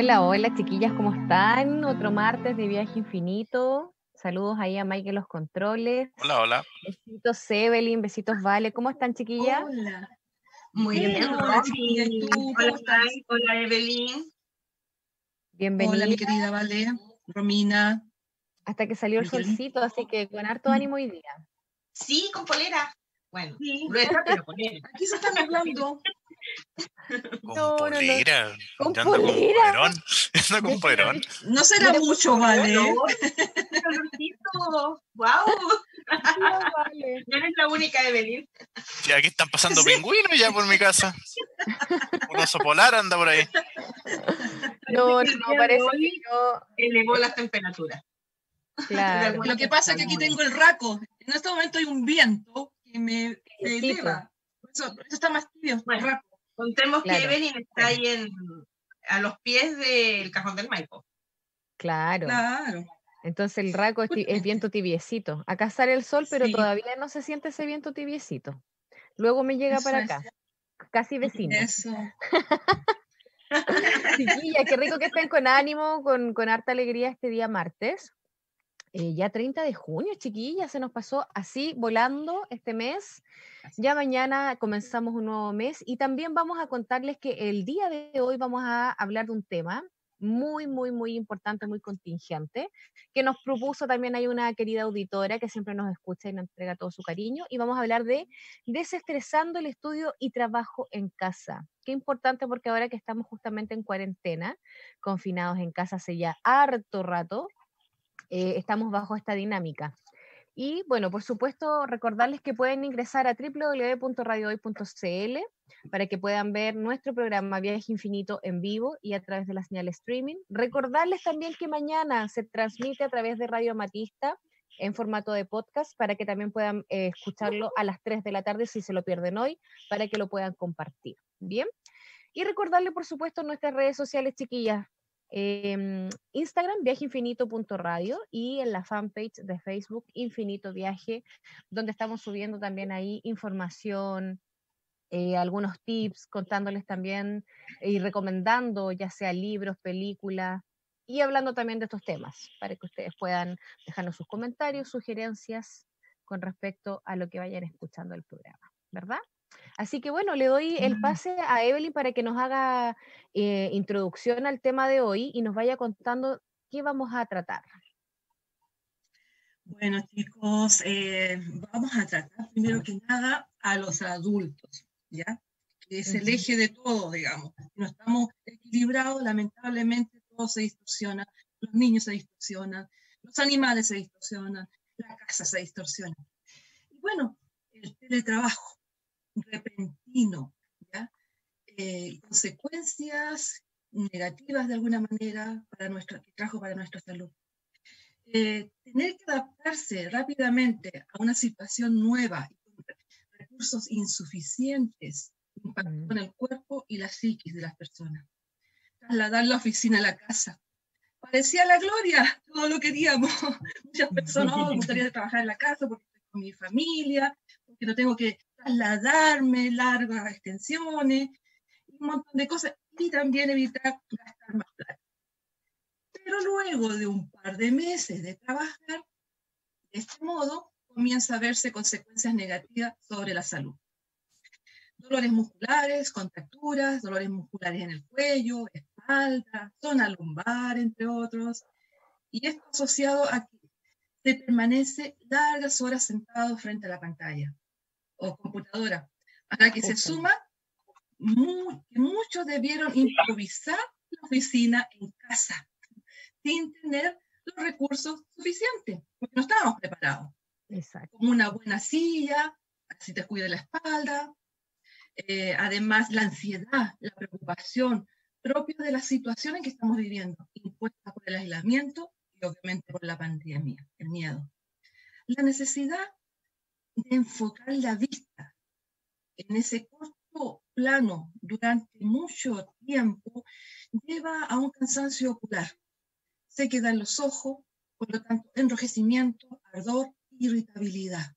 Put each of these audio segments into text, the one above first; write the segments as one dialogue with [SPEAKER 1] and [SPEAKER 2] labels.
[SPEAKER 1] Hola, hola chiquillas, ¿cómo están? Otro martes de viaje infinito. Saludos ahí a Mike en los controles.
[SPEAKER 2] Hola, hola.
[SPEAKER 1] Besitos Evelyn, besitos Vale. ¿Cómo están chiquillas?
[SPEAKER 3] Hola. Muy bien, hola chiquillas. Hola, hola Evelyn.
[SPEAKER 1] Bienvenida.
[SPEAKER 3] Hola mi querida Vale, Romina.
[SPEAKER 1] Hasta que salió el solcito, así que con harto ánimo hoy día.
[SPEAKER 4] Sí, con polera. Bueno,
[SPEAKER 3] Sí.
[SPEAKER 4] gruesa, pero polera.
[SPEAKER 3] Aquí se están hablando.
[SPEAKER 2] Con
[SPEAKER 1] No, no, no.
[SPEAKER 2] polera.
[SPEAKER 1] Con
[SPEAKER 2] con
[SPEAKER 1] polera.
[SPEAKER 2] ando con polerón.
[SPEAKER 3] No será
[SPEAKER 1] Mira,
[SPEAKER 3] mucho, Vale.
[SPEAKER 4] No. ¡Wow!
[SPEAKER 1] Vale.
[SPEAKER 4] No eres la única, Evelyn.
[SPEAKER 2] Sí, aquí están pasando pingüinos ya por mi casa. Un oso polar anda por ahí.
[SPEAKER 1] No, no,
[SPEAKER 4] Parece de
[SPEAKER 1] que yo,
[SPEAKER 4] Elevó las temperaturas.
[SPEAKER 1] claro.
[SPEAKER 3] Lo que pasa es que aquí tengo el raco. En este momento hay un viento que me me
[SPEAKER 1] Vientito.
[SPEAKER 3] eleva. Por eso, por eso está más tibio
[SPEAKER 4] Bueno.
[SPEAKER 3] raco.
[SPEAKER 4] Contemos
[SPEAKER 1] Claro.
[SPEAKER 4] que Evelyn está ahí en, a los pies del cajón del Maipo.
[SPEAKER 1] Claro.
[SPEAKER 3] Claro.
[SPEAKER 1] Entonces el raco es, es viento tibiecito. Acá sale el sol, pero
[SPEAKER 3] Sí.
[SPEAKER 1] todavía no se siente ese viento tibiecito. Luego me llega
[SPEAKER 3] Eso
[SPEAKER 1] para
[SPEAKER 3] es.
[SPEAKER 1] acá. Casi vecino.
[SPEAKER 3] Eso.
[SPEAKER 1] Chiquilla, qué rico que estén con ánimo, con, con harta alegría este día martes. Eh, ya 30 de junio, chiquilla, se nos pasó así volando este mes. Ya mañana comenzamos un nuevo mes y también vamos a contarles que el día de hoy vamos a hablar de un tema muy, muy, muy importante, muy contingente, que nos propuso también hay una querida auditora que siempre nos escucha y nos entrega todo su cariño y vamos a hablar de desestresando el estudio y trabajo en casa. Qué importante porque ahora que estamos justamente en cuarentena, confinados en casa hace ya harto rato, eh, estamos bajo esta dinámica. Y bueno, por supuesto, recordarles que pueden ingresar a www.radiohoy.cl para que puedan ver nuestro programa Viaje Infinito en vivo y a través de la señal streaming. Recordarles también que mañana se transmite a través de Radio Matista en formato de podcast para que también puedan eh, escucharlo a las 3 de la tarde si se lo pierden hoy, para que lo puedan compartir. Bien. Y recordarle, por supuesto, nuestras redes sociales, chiquillas, em, Instagram, viajeinfinito.radio y en la fanpage de Facebook, Infinito Viaje, donde estamos subiendo también ahí información, eh, algunos tips, contándoles también y recomendando ya sea libros, películas y hablando también de estos temas para que ustedes puedan dejarnos sus comentarios, sugerencias con respecto a lo que vayan escuchando el programa, ¿verdad? Así que bueno, le doy el
[SPEAKER 3] Mm.
[SPEAKER 1] pase a Evelyn para que nos haga eh, introducción al tema de hoy y nos vaya contando qué vamos a tratar.
[SPEAKER 3] Bueno, chicos, eh, vamos a tratar primero que nada a los adultos, ¿ya? Que es el eje de todo, digamos. No estamos equilibrados, lamentablemente todo se distorsiona. Los niños se distorsionan, los animales se distorsionan, la casa se distorsiona. Y bueno, el teletrabajo repentino, ¿ya? Eh, consecuencias negativas de alguna manera para nuestra, que trajo para nuestra salud eh, tener que adaptarse rápidamente a una situación nueva y con re- recursos insuficientes impactó
[SPEAKER 1] Mm.
[SPEAKER 3] en el cuerpo y la psiquis de las personas. Trasladar la oficina a la casa. Parecía la gloria, todo lo queríamos. Muchas personas, "Oh, me gustaría trabajar en la casa porque estoy con mi familia, porque no tengo que trasladarme largas extensiones, un montón de cosas, y también evitar gastar más plata. Pero luego de un par de meses de trabajar, de este modo comienza a verse consecuencias negativas sobre la salud. Dolores musculares, contracturas, dolores musculares en el cuello, espalda, zona lumbar, entre otros. Y esto asociado a que se permanece largas horas sentado frente a la pantalla o computadora, a la que se suma mu- muchos debieron improvisar la oficina en casa sin tener los recursos suficientes, porque no estábamos preparados.
[SPEAKER 1] Exacto.
[SPEAKER 3] Como una buena silla, así te cuida la espalda, eh, además la ansiedad, la preocupación, propios de la situación en que estamos viviendo, impuesta por el aislamiento y obviamente por la pandemia, el miedo. La necesidad de enfocar la vista en ese corto plano durante mucho tiempo lleva a un cansancio ocular. Se quedan los ojos, por lo tanto, enrojecimiento, ardor, irritabilidad.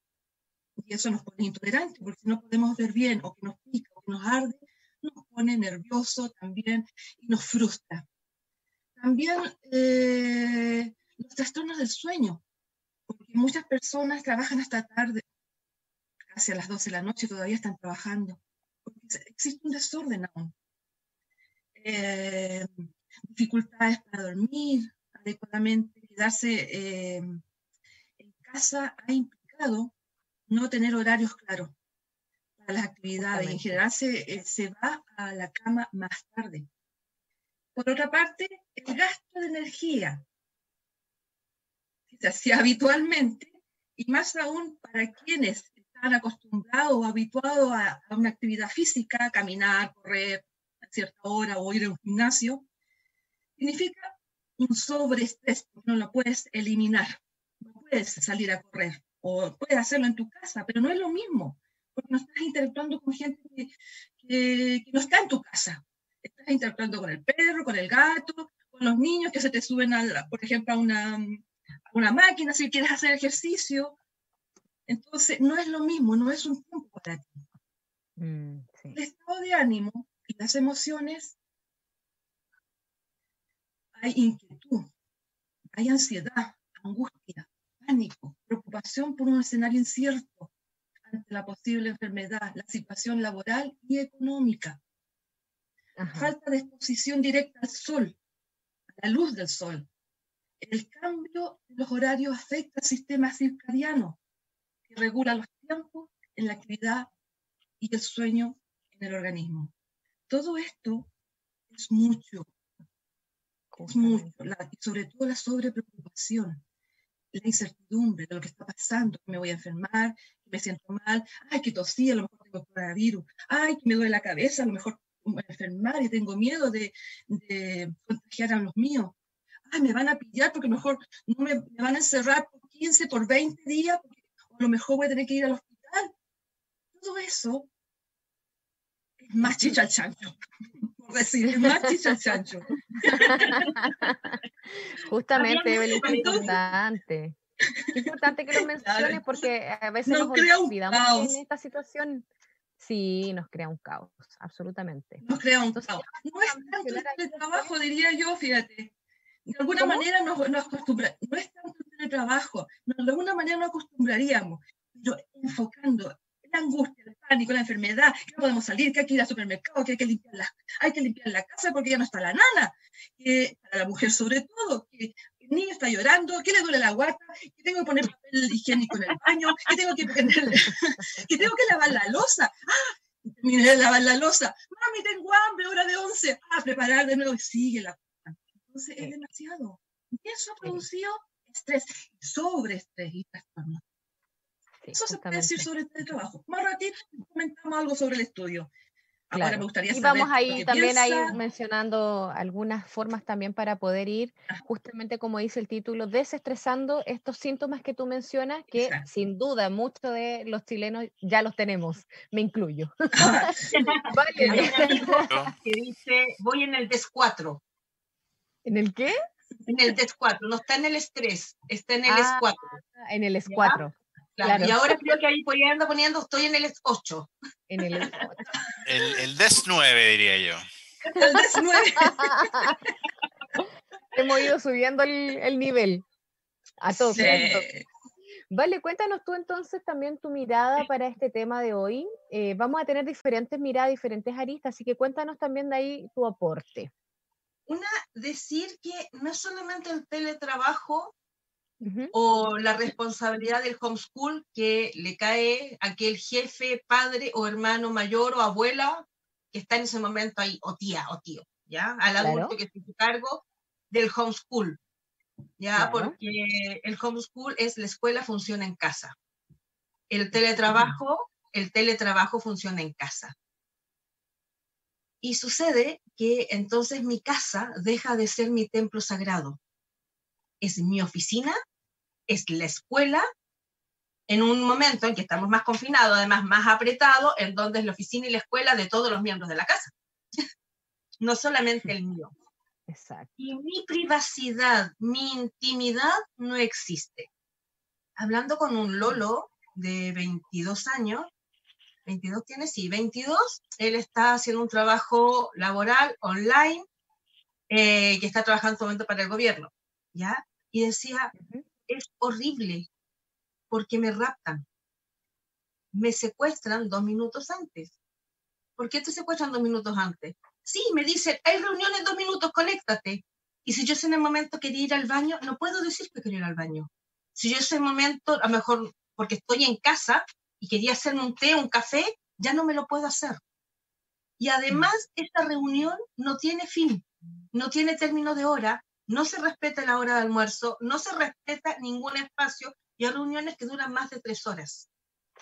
[SPEAKER 3] Y eso nos pone intolerantes, porque si no podemos ver bien, o que nos pica, o que nos arde, nos pone nervioso también y nos frustra. También eh, los trastornos del sueño, porque muchas personas trabajan hasta tarde, hacia las 12 de la noche todavía están trabajando, porque existe un desorden aún. Eh, dificultades para dormir adecuadamente, quedarse eh, en casa ha implicado no tener horarios claros para las actividades. En general se, eh, se va a la cama más tarde. Por otra parte, el gasto de energía que se hacía habitualmente, y más aún para quienes están acostumbrados o habituados a, una actividad física, caminar, correr a cierta hora o ir a un gimnasio, significa un sobreestrés, no lo puedes eliminar, no puedes salir a correr o puedes hacerlo en tu casa, pero no es lo mismo, porque no estás interactuando con gente que, no está en tu casa, estás interactuando con el perro, con el gato, con los niños que se te suben, a por ejemplo, una, a una máquina si quieres hacer ejercicio. Entonces, no es lo mismo, no es un tiempo para ti.
[SPEAKER 1] Mm, sí.
[SPEAKER 3] El estado de ánimo y las emociones, hay inquietud, hay ansiedad, angustia, pánico, preocupación por un escenario incierto ante la posible enfermedad, la situación laboral y económica,
[SPEAKER 1] Ajá.
[SPEAKER 3] falta de exposición directa al sol, a la luz del sol. El cambio de los horarios afecta al sistema circadiano, que regula los tiempos en la actividad y el sueño en el organismo. Todo esto es mucho, es mucho, la- y sobre todo la sobrepreocupación, la incertidumbre de lo que está pasando, que me voy a enfermar, que me siento mal, ay, que tosí, a lo mejor tengo coronavirus, ay, que me duele la cabeza, a lo mejor me voy a enfermar y tengo miedo de, de contagiar a los míos. Ay, me van a pillar porque a lo mejor no me, me van a encerrar por 15, por 20 días, porque lo mejor voy a tener que ir al hospital. Todo eso es más chicha al chancho, por decir, es más chicha al chancho.
[SPEAKER 1] Justamente, Evelyn,
[SPEAKER 3] Entonces-
[SPEAKER 1] importante. Qué importante que lo menciones porque a veces
[SPEAKER 3] nos
[SPEAKER 1] olvidamos en esta situación. Sí, nos crea un caos, absolutamente.
[SPEAKER 3] nos crea un
[SPEAKER 1] Entonces,
[SPEAKER 3] caos. No es tanto el
[SPEAKER 1] mencionar ahí
[SPEAKER 3] teletrabajo, diría yo, fíjate. De alguna
[SPEAKER 1] ¿Cómo?
[SPEAKER 3] manera nos, nos acostumbra, no es tanto el teletrabajo, nos- de alguna manera nos acostumbraríamos, pero enfocando la angustia, el pánico, la enfermedad, que no podemos salir, que hay que ir al supermercado, que hay que limpiar la, hay que limpiar la casa porque ya no está la nana, que para la mujer sobre todo, que el niño está llorando, que le duele la guata, que tengo que poner papel higiénico en el baño, que tengo que, que, tengo que lavar la losa. ¡Ah! Terminé de lavar la losa. Mami, tengo hambre, hora de once. Ah, preparar de nuevo sigue la. Entonces es demasiado. Y eso ha producido estrés, sobreestrés y trastorno.
[SPEAKER 1] Sí,
[SPEAKER 3] Eso se puede decir sobre el trabajo. Más ratito comentamos algo sobre el estudio. Ahora
[SPEAKER 1] Claro.
[SPEAKER 3] me gustaría
[SPEAKER 1] Y vamos ahí también ahí
[SPEAKER 3] piensa.
[SPEAKER 1] mencionando algunas formas también para poder ir, justamente como dice el título, desestresando estos síntomas que tú mencionas, que
[SPEAKER 3] Exacto.
[SPEAKER 1] sin duda muchos de los chilenos ya los tenemos, me incluyo.
[SPEAKER 4] Hay un
[SPEAKER 1] Vale.
[SPEAKER 4] amigo que dice, voy en el DES 4,
[SPEAKER 1] ¿En el qué?
[SPEAKER 4] En el DES 4, no está en el estrés, está en el
[SPEAKER 1] Ah,
[SPEAKER 4] 4.
[SPEAKER 1] En el S4,
[SPEAKER 4] claro.
[SPEAKER 1] claro.
[SPEAKER 4] Y ahora creo que ahí por ahí anda poniendo, estoy en el ES 8.
[SPEAKER 1] en el S4.
[SPEAKER 2] El, el DES 9, diría yo.
[SPEAKER 3] El desnueve.
[SPEAKER 1] Hemos ido subiendo el, el nivel a tope.
[SPEAKER 3] Sí.
[SPEAKER 1] Vale, cuéntanos tú entonces también tu mirada para este tema de hoy. Eh, vamos a tener diferentes miradas, diferentes aristas, así que cuéntanos también de ahí tu aporte.
[SPEAKER 4] Una, decir que no es solamente el teletrabajo o la responsabilidad del homeschool que le cae a aquel jefe, padre o hermano mayor o abuela que está en ese momento ahí, o tía o tío, ¿ya? Al
[SPEAKER 1] Claro.
[SPEAKER 4] adulto que se cargo del homeschool, ¿ya?
[SPEAKER 1] Claro.
[SPEAKER 4] Porque el homeschool es la escuela funciona en casa. El teletrabajo, el teletrabajo funciona en casa. Y sucede que entonces mi casa deja de ser mi templo sagrado. Es mi oficina, es la escuela, en un momento en que estamos más confinados, además más apretados, en donde es la oficina y la escuela de todos los miembros de la casa. no solamente el mío.
[SPEAKER 1] Exacto.
[SPEAKER 4] Y mi privacidad, mi intimidad no existe. Hablando con un Lolo de 22 años, 22 tiene, sí, 22, él está haciendo un trabajo laboral online eh, que está trabajando en este momento para el gobierno, ¿ya? Y decía, es horrible porque me raptan, me secuestran dos minutos antes. ¿Por qué te secuestran dos minutos antes? Sí, me dicen, hay reunión en dos minutos, conéctate. Y si yo en el momento quería ir al baño, no puedo decir que quería ir al baño. Si yo en ese momento, a lo mejor porque estoy en casa y quería hacerme un té, un café, ya no me lo puedo hacer. Y además, esta reunión no tiene fin, no tiene término de hora, no se respeta la hora de almuerzo, no se respeta ningún espacio y hay reuniones que duran más de tres horas,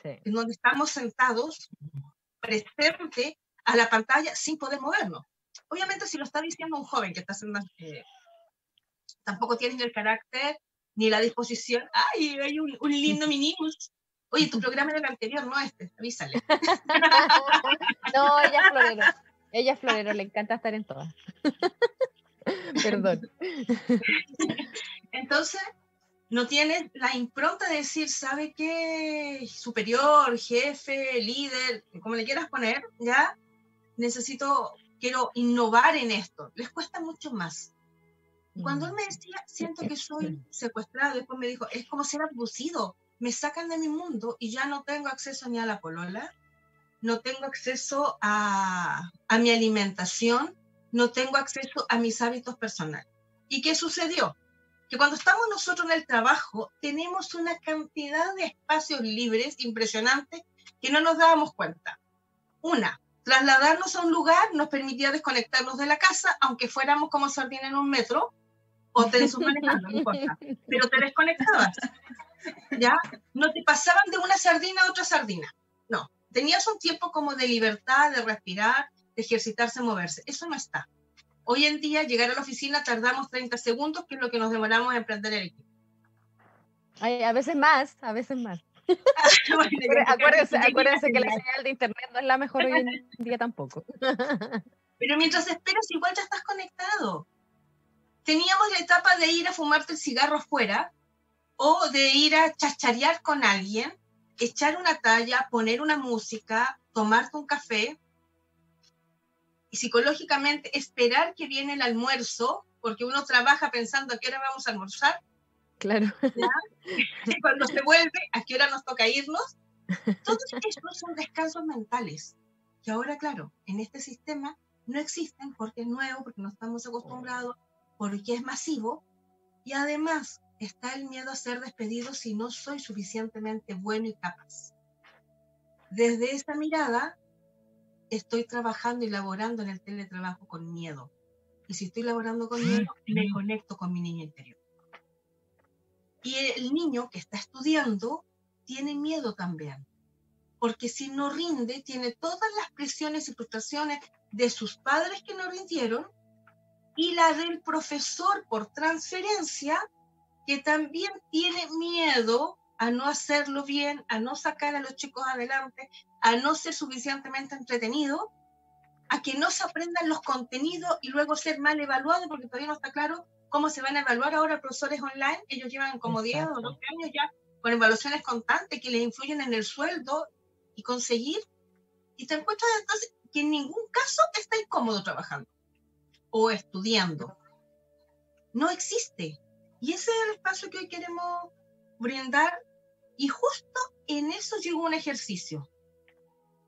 [SPEAKER 1] Sí.
[SPEAKER 4] en donde estamos sentados presente a la pantalla sin poder movernos. Obviamente, si lo está diciendo un joven que está haciendo, eh, tampoco tiene ni el carácter ni la disposición. ¡Ay, hay un, un lindo minimus! Oye, tu programa era el anterior, no este, avísale.
[SPEAKER 1] No, ella es florero. Ella es florero, le encanta estar en todas. Perdón.
[SPEAKER 4] Entonces, no tienes la impronta de decir, ¿sabe qué? Superior, jefe, líder, como le quieras poner, ¿ya? Necesito, quiero innovar en esto. Les cuesta mucho más. Cuando él me decía, siento que soy secuestrado, después me dijo, es como ser abducido. Me sacan de mi mundo y ya no tengo acceso ni a la polola, no tengo acceso a, a mi alimentación, no tengo acceso a mis hábitos personales. ¿Y qué sucedió? Que cuando estamos nosotros en el trabajo, tenemos una cantidad de espacios libres impresionantes que no nos dábamos cuenta. Una, trasladarnos a un lugar nos permitía desconectarnos de la casa, aunque fuéramos como sardina en un metro, o te manejando, no importa, pero te desconectabas. ¿Ya? No te pasaban de una sardina a otra sardina. No, tenías un tiempo como de libertad, de respirar, de ejercitarse, moverse. Eso no está. Hoy en día, llegar a la oficina tardamos 30 segundos, que es lo que nos demoramos en prender el equipo.
[SPEAKER 1] Ay, a veces más, a veces más.
[SPEAKER 4] Bueno,
[SPEAKER 1] acuérdense, acuérdense que la señal de internet no es la mejor hoy en día tampoco.
[SPEAKER 4] Pero mientras esperas, igual ya estás conectado. Teníamos la etapa de ir a fumarte el cigarro afuera o de ir a chacharear con alguien, echar una talla, poner una música, tomarte un café y psicológicamente esperar que viene el almuerzo, porque uno trabaja pensando a qué hora vamos a almorzar,
[SPEAKER 1] Claro.
[SPEAKER 4] y cuando se vuelve, a qué hora nos toca irnos. Todos esos son descansos mentales, que ahora, claro, en este sistema no existen porque es nuevo, porque no estamos acostumbrados, porque es masivo, y además está el miedo a ser despedido si no soy suficientemente bueno y capaz. Desde esta mirada, estoy trabajando y laborando en el teletrabajo con miedo. Y si estoy laborando con miedo, me conecto con mi niño interior. Y el niño que está estudiando tiene miedo también, porque si no rinde, tiene todas las presiones y frustraciones de sus padres que no rindieron y la del profesor por transferencia, que también tiene miedo a no hacerlo bien, a no sacar a los chicos adelante, a no ser suficientemente entretenido, a que no se aprendan los contenidos y luego ser mal evaluado, porque todavía no está claro cómo se van a evaluar ahora profesores online. Ellos llevan como 10 o
[SPEAKER 1] Exacto.
[SPEAKER 4] 12 años ya con evaluaciones constantes que les influyen en el sueldo y conseguir. Y te encuentras entonces que en ningún caso está incómodo trabajando o estudiando. No existe. Y ese es el espacio que hoy queremos brindar. Y justo en eso llegó un ejercicio.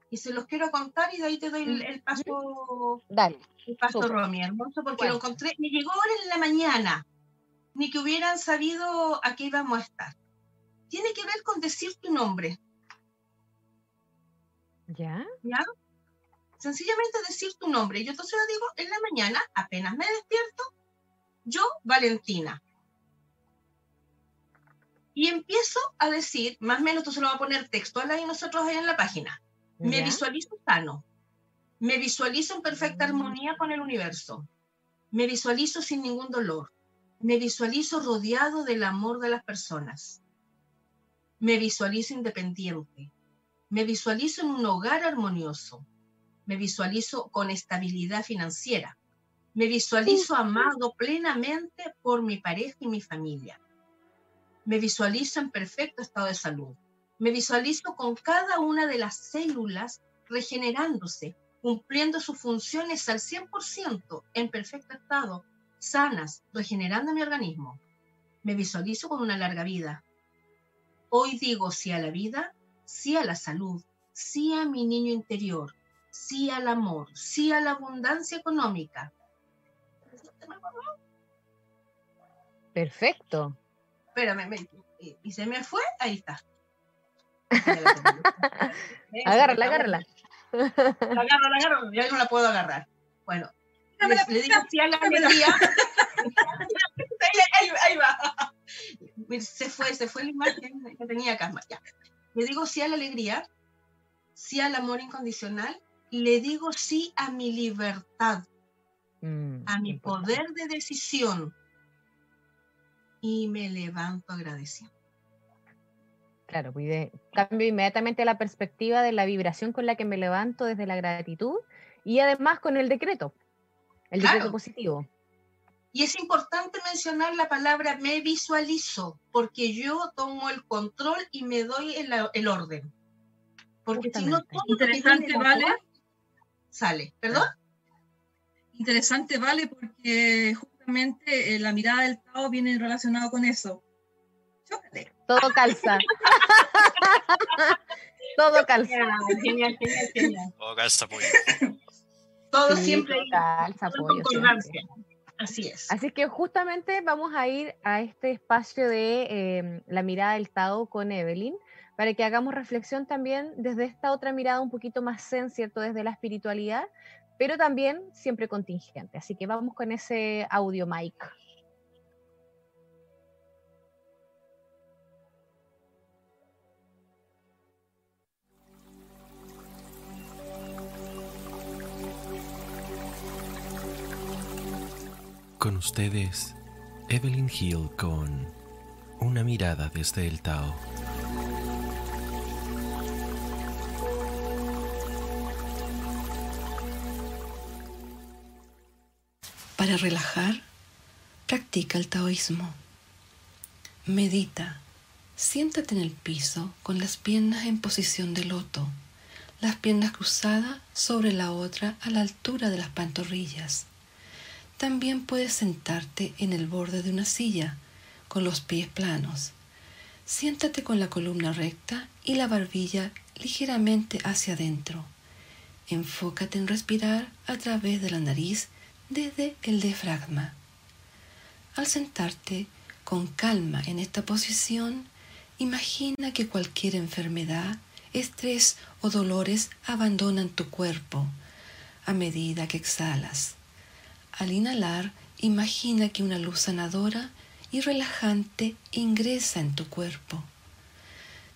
[SPEAKER 4] Y se los quiero contar y de ahí te doy el, el paso
[SPEAKER 1] Dale.
[SPEAKER 4] el paso. Romy, hermoso, porque
[SPEAKER 1] Bueno.
[SPEAKER 4] lo encontré, me llegó ahora en la mañana, ni que hubieran sabido a qué íbamos a estar. Tiene que ver con decir tu nombre,
[SPEAKER 1] ¿Ya?
[SPEAKER 4] ¿ya? Sencillamente decir tu nombre. Yo entonces lo digo en la mañana, apenas me despierto, yo, Valentina. Y empiezo a decir, más o menos, tú se lo va a poner textual ahí nosotros ahí en la página. Me
[SPEAKER 1] ¿Ya?
[SPEAKER 4] visualizo sano. Me visualizo en perfecta armonía con el universo. Me visualizo sin ningún dolor. Me visualizo rodeado del amor de las personas. Me visualizo independiente. Me visualizo en un hogar armonioso. Me visualizo con estabilidad financiera. Me visualizo amado plenamente por mi pareja y mi familia. Me visualizo en perfecto estado de salud. Me visualizo con cada una de las células regenerándose, cumpliendo sus funciones al 100% en perfecto estado sanas, regenerando mi organismo. Me visualizo con una larga vida. Hoy digo sí a la vida, sí a la salud, sí a mi niño interior, sí al amor, sí a la abundancia económica.
[SPEAKER 1] Perfecto.
[SPEAKER 4] Espérame, me- y- y se me fue, ahí está.
[SPEAKER 1] Agárrala, agárrala.
[SPEAKER 4] La agarro, la agarro, ya no la puedo agarrar. Bueno, le, le digo sí a la ahí, ahí- ahí va. Se fue, se fue la imagen que tenía acá. Ya. Le digo sí a la alegría, sí al amor incondicional, le digo sí a mi libertad,
[SPEAKER 1] Mm,
[SPEAKER 4] a mi
[SPEAKER 1] importante.
[SPEAKER 4] poder de decisión. Y me levanto agradeciendo.
[SPEAKER 1] Claro, pues de- cambio inmediatamente la perspectiva de la vibración con la que me levanto desde la gratitud y además con el decreto, el decreto positivo.
[SPEAKER 4] Y es importante mencionar la palabra me visualizo, porque yo tomo el control y me doy el, el orden. Porque si no, todo
[SPEAKER 3] Interesante, ¿vale?
[SPEAKER 4] Sale, ¿perdón?
[SPEAKER 3] Interesante, vale, porque justamente eh, la mirada del Tao viene relacionado con eso. Chócale.
[SPEAKER 1] Todo calza. Todo calza.
[SPEAKER 4] Genial, genial, genial.
[SPEAKER 2] Oh, calza, pollo.
[SPEAKER 4] Todo
[SPEAKER 1] Sí,
[SPEAKER 4] siempre
[SPEAKER 1] todo calza, pollo, siempre.
[SPEAKER 4] Así es.
[SPEAKER 1] Así que justamente vamos a ir a este espacio de eh, la mirada del Tao con Evelyn para que hagamos reflexión también desde esta otra mirada un poquito más zen, ¿cierto? Desde la espiritualidad, pero también siempre contingente. Así que vamos con ese audio mic.
[SPEAKER 5] Con ustedes, Evelyn Hill con Una mirada desde el Tao.
[SPEAKER 6] Relajar, practica el taoísmo. Medita. Siéntate en el piso con las piernas en posición de loto, las piernas cruzadas sobre la otra a la altura de las pantorrillas. También puedes sentarte en el borde de una silla con los pies planos. Siéntate con la columna recta y la barbilla ligeramente hacia adentro. Enfócate en respirar a través de la nariz desde el diafragma. Al sentarte con calma en esta posición, imagina que cualquier enfermedad, estrés o dolores abandonan tu cuerpo a medida que exhalas. Al inhalar, imagina que una luz sanadora y relajante ingresa en tu cuerpo.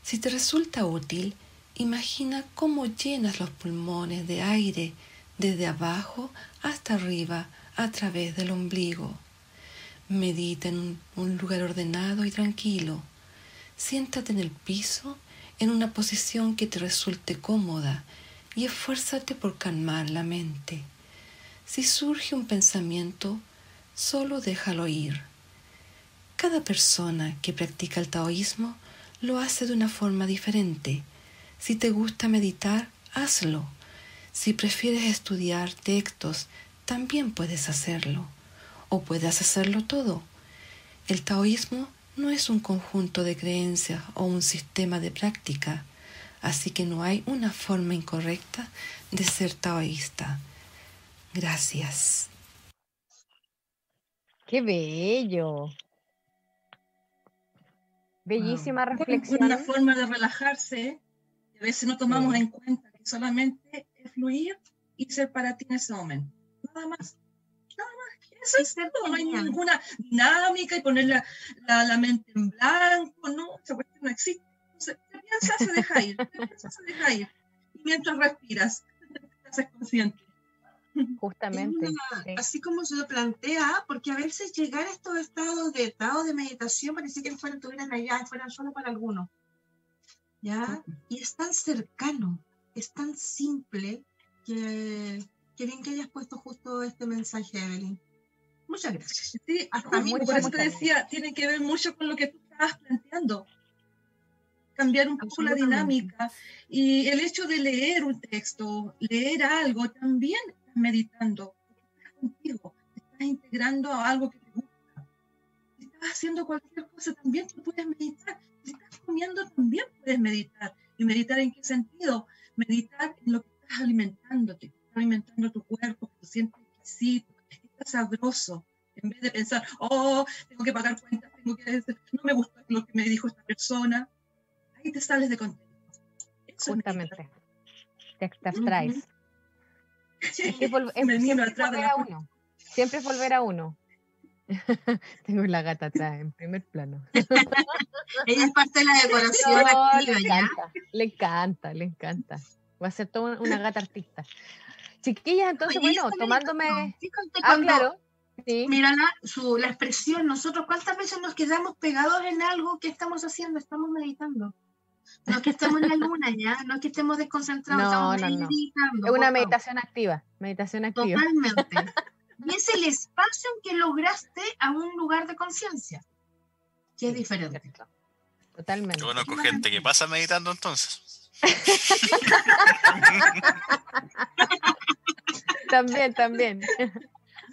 [SPEAKER 6] Si te resulta útil, imagina cómo llenas los pulmones de aire desde abajo hasta arriba a través del ombligo. Medita en un, lugar ordenado y tranquilo. Siéntate en el piso en una posición que te resulte cómoda y esfuérzate por calmar la mente. Si surge un pensamiento, solo déjalo ir. Cada persona que practica el taoísmo lo hace de una forma diferente. Si te gusta meditar, hazlo. Si prefieres estudiar textos, también puedes hacerlo. O puedes hacerlo todo. El taoísmo no es un conjunto de creencias o un sistema de práctica, así que no hay una forma incorrecta de ser taoísta. Gracias.
[SPEAKER 1] ¡Qué bello! Bellísima
[SPEAKER 3] Wow.
[SPEAKER 1] reflexión.
[SPEAKER 3] Una forma de relajarse, que a veces no tomamos
[SPEAKER 1] Sí.
[SPEAKER 3] en cuenta que solamente fluir y ser para ti en ese momento. Nada más. Nada más. Eso es todo. No hay ninguna dinámica y poner la, la, la mente en blanco. No, esa cuestión no existe. Entonces, se piensa, se deja ir. Se piensa, se deja ir. Y mientras respiras, te haces consciente.
[SPEAKER 1] Justamente.
[SPEAKER 4] Es una-
[SPEAKER 1] sí.
[SPEAKER 4] Así como se lo plantea, porque a veces llegar a estos estados de estado de meditación parece que fueran, estuvieran allá, fueran solo para algunos. ¿Ya? Y es tan cercano, es tan simple que, que bien que hayas puesto justo este mensaje, Evelyn. Muchas gracias.
[SPEAKER 3] Sí,
[SPEAKER 4] Hasta
[SPEAKER 1] mucho,
[SPEAKER 3] por eso te decía, tiene que ver mucho con lo que tú estabas planteando. Cambiar un poco la dinámica. Y el hecho de leer un texto, leer algo, también estás meditando. Estás contigo, estás integrando a algo que te gusta. Si estás haciendo cualquier cosa, también tú puedes meditar. Si estás comiendo, también puedes meditar. ¿Y meditar en qué sentido? Meditar en lo que estás alimentándote, estás alimentando tu cuerpo, que te sientes exquisito, está sabroso. En vez de pensar, oh, tengo que pagar cuentas, tengo que... No me gusta lo que me dijo esta persona. Ahí te sales de contexto.
[SPEAKER 1] Justamente. Te, abstraes. siempre volver a uno. Siempre es volver a uno. Tengo la gata atrás en primer plano.
[SPEAKER 4] Ella es parte de la decoración.
[SPEAKER 1] le, encanta, le encanta, le encanta. Va a ser toda una gata artista. Chiquillas, entonces, bueno, tomándome.
[SPEAKER 4] Ah, claro. Sí. Mira la, su, la expresión, nosotros cuántas veces nos quedamos pegados en algo que estamos haciendo, estamos meditando. No es que estemos en la luna ya, no es que estemos desconcentrados, estamos meditando.
[SPEAKER 1] Es una meditación activa, meditación activa.
[SPEAKER 4] Totalmente. Y es el espacio en que lograste a un lugar de conciencia, que es diferente.
[SPEAKER 1] Totalmente. Yo
[SPEAKER 2] conozco gente que pasa meditando entonces.
[SPEAKER 1] también, también.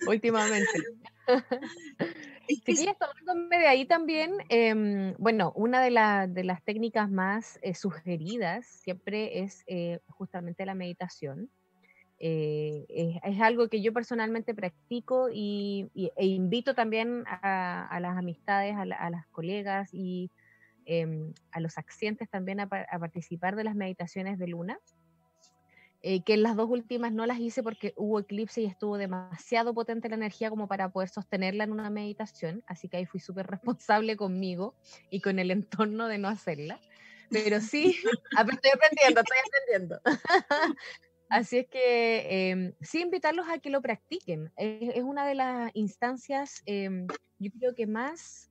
[SPEAKER 1] Últimamente. Chiquillas, tomándome de ahí también, em, bueno, una de, de, las técnicas más eh, sugeridas siempre es eh, justamente la meditación. Eh, es, algo que yo personalmente practico y, e invito también a, las amistades, a, las colegas y em, a los accidentes también a, participar de las meditaciones de luna. Eh, que en las dos últimas no las hice porque hubo eclipse y estuvo demasiado potente la energía como para poder sostenerla en una meditación, así que ahí fui súper responsable conmigo y con el entorno de no hacerla. Pero sí, estoy aprendiendo, estoy aprendiendo. Así es que em, sí invitarlos a que lo practiquen. Es, una de las instancias, em, yo creo que más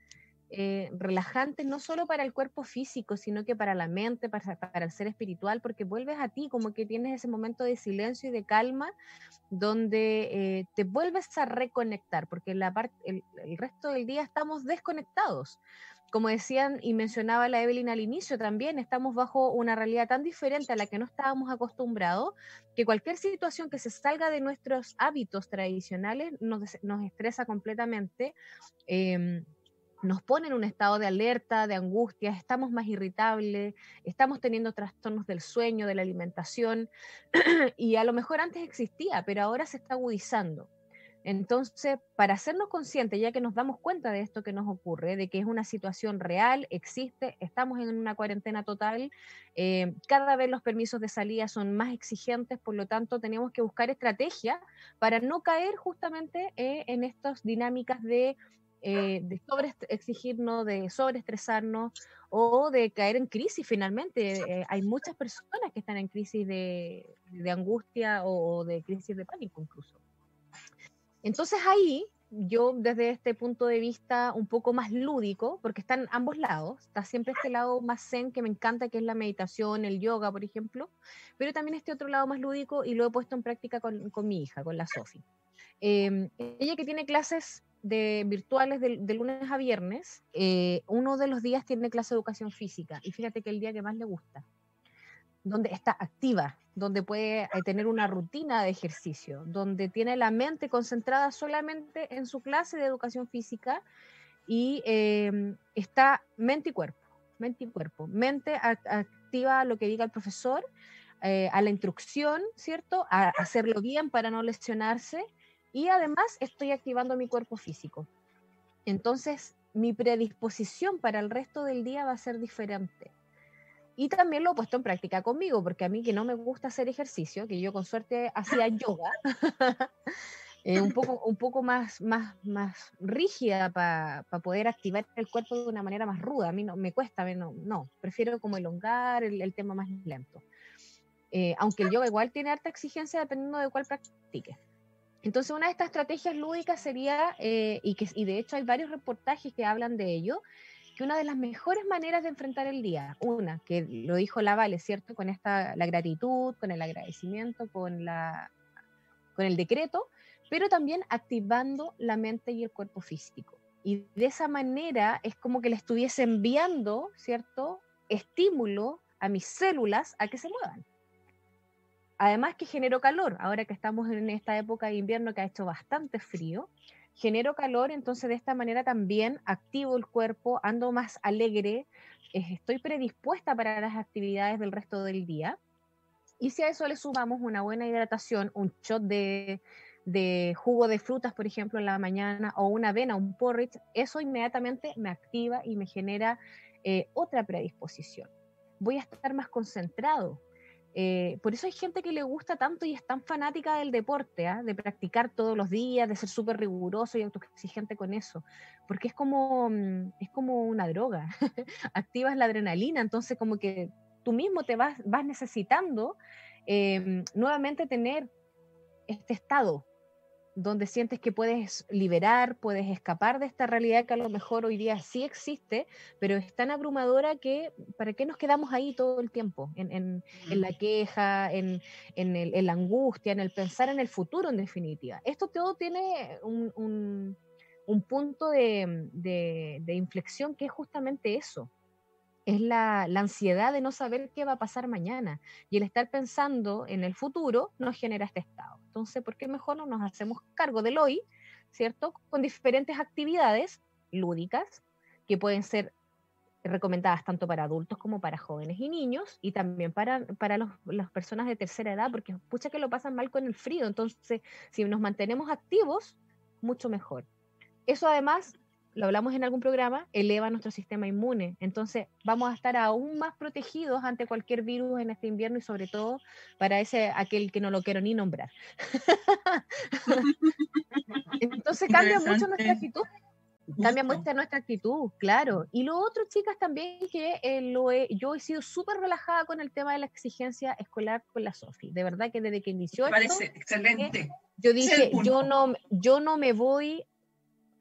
[SPEAKER 1] eh, relajante no solo para el cuerpo físico, sino que para la mente, para, el ser espiritual, porque vuelves a ti, como que tienes ese momento de silencio y de calma, donde eh, te vuelves a reconectar, porque la parte, el, resto del día estamos desconectados. Como decían y mencionaba la Evelyn al inicio también, estamos bajo una realidad tan diferente a la que no estábamos acostumbrados, que cualquier situación que se salga de nuestros hábitos tradicionales nos, estresa completamente. Eh, nos pone en un estado de alerta, de angustia, estamos más irritables, estamos teniendo trastornos del sueño, de la alimentación, y a lo mejor antes existía, pero ahora se está agudizando. Entonces, para hacernos conscientes, ya que nos damos cuenta de esto que nos ocurre, de que es una situación real, existe, estamos en una cuarentena total, eh, cada vez los permisos de salida son más exigentes, por lo tanto tenemos que buscar estrategias para no caer justamente eh, en estas dinámicas de eh, de sobre exigirnos, de sobreestresarnos o de caer en crisis finalmente. Eh, hay muchas personas que están en crisis de, de angustia o, de crisis de pánico incluso. Entonces ahí yo desde este punto de vista un poco más lúdico, porque están ambos lados, está siempre este lado más zen que me encanta, que es la meditación, el yoga, por ejemplo, pero también este otro lado más lúdico y lo he puesto en práctica con, con mi hija, con la Sofi. Em, ella que tiene clases de virtuales de, lunes a viernes, eh, uno de los días tiene clase de educación física y fíjate que el día que más le gusta, donde está activa, donde puede eh, tener una rutina de ejercicio, donde tiene la mente concentrada solamente en su clase de educación física y em, está mente y cuerpo, mente y cuerpo, mente activa lo que diga el profesor, eh, a la instrucción, ¿cierto? A hacerlo bien para no lesionarse y además estoy activando mi cuerpo físico. Entonces, mi predisposición para el resto del día va a ser diferente. Y también lo he puesto en práctica conmigo, porque a mí que no me gusta hacer ejercicio, que yo con suerte hacía yoga, eh, un, poco, un poco más, más, más rígida para poder activar el cuerpo de una manera más ruda. A mí no me cuesta, no, no prefiero como elongar el, tema más lento. Eh, aunque el yoga igual tiene alta exigencia dependiendo de cuál practique. Entonces, una de estas estrategias lúdicas sería, eh, y, que, y de hecho hay varios reportajes que hablan de ello, que una de las mejores maneras de enfrentar el día, una, que lo dijo la Vale, ¿cierto? Con esta, la gratitud, con el agradecimiento, con, la, con el decreto, pero también activando la mente y el cuerpo físico. Y de esa manera es como que le estuviese enviando, ¿cierto? Estímulo a mis células a que se muevan. Además que generó calor, ahora que estamos en esta época de invierno que ha hecho bastante frío, genero calor, entonces de esta manera también activo el cuerpo, ando más alegre, eh, estoy predispuesta para las actividades del resto del día. Y si a eso le sumamos una buena hidratación, un shot de, de jugo de frutas, por ejemplo, en la mañana, o una avena, un porridge, eso inmediatamente me activa y me genera eh, otra predisposición. Voy a estar más concentrado. Eh, por eso hay gente que le gusta tanto y es tan fanática del deporte, ¿ah? de practicar todos los días, de ser súper riguroso y autoexigente con eso, porque es como, mm, es como una droga, activas la adrenalina, entonces como que tú mismo te vas, vas necesitando em, nuevamente tener este estado donde sientes que puedes liberar, puedes escapar de esta realidad que a lo mejor hoy día sí existe, pero es tan abrumadora que ¿para qué nos quedamos ahí todo el tiempo? En, la queja, en, la angustia, en el pensar en el futuro en definitiva. Esto todo tiene un, punto de inflexión que es justamente eso es la, ansiedad de no saber qué va a pasar mañana. Y el estar pensando en el futuro nos genera este estado. Entonces, ¿por qué mejor no nos hacemos cargo del hoy, ¿cierto? Con diferentes actividades lúdicas que pueden ser recomendadas tanto para adultos como para jóvenes y niños y también para, para las personas de tercera edad, porque pucha que lo pasan mal con el frío. Entonces, si nos mantenemos activos, mucho mejor. Eso además lo hablamos en algún programa, eleva nuestro sistema inmune. Entonces vamos a estar aún más protegidos ante cualquier virus en este invierno y sobre todo para ese aquel que no lo quiero ni nombrar. Entonces cambia mucho nuestra actitud. Cambia mucho nuestra actitud, claro. Y lo otro, chicas, también que eh, lo yo he sido súper relajada con el tema de la exigencia escolar con la Sofi. De verdad que desde que inició.
[SPEAKER 3] Me parece excelente.
[SPEAKER 1] Yo dije, yo no, yo no me voy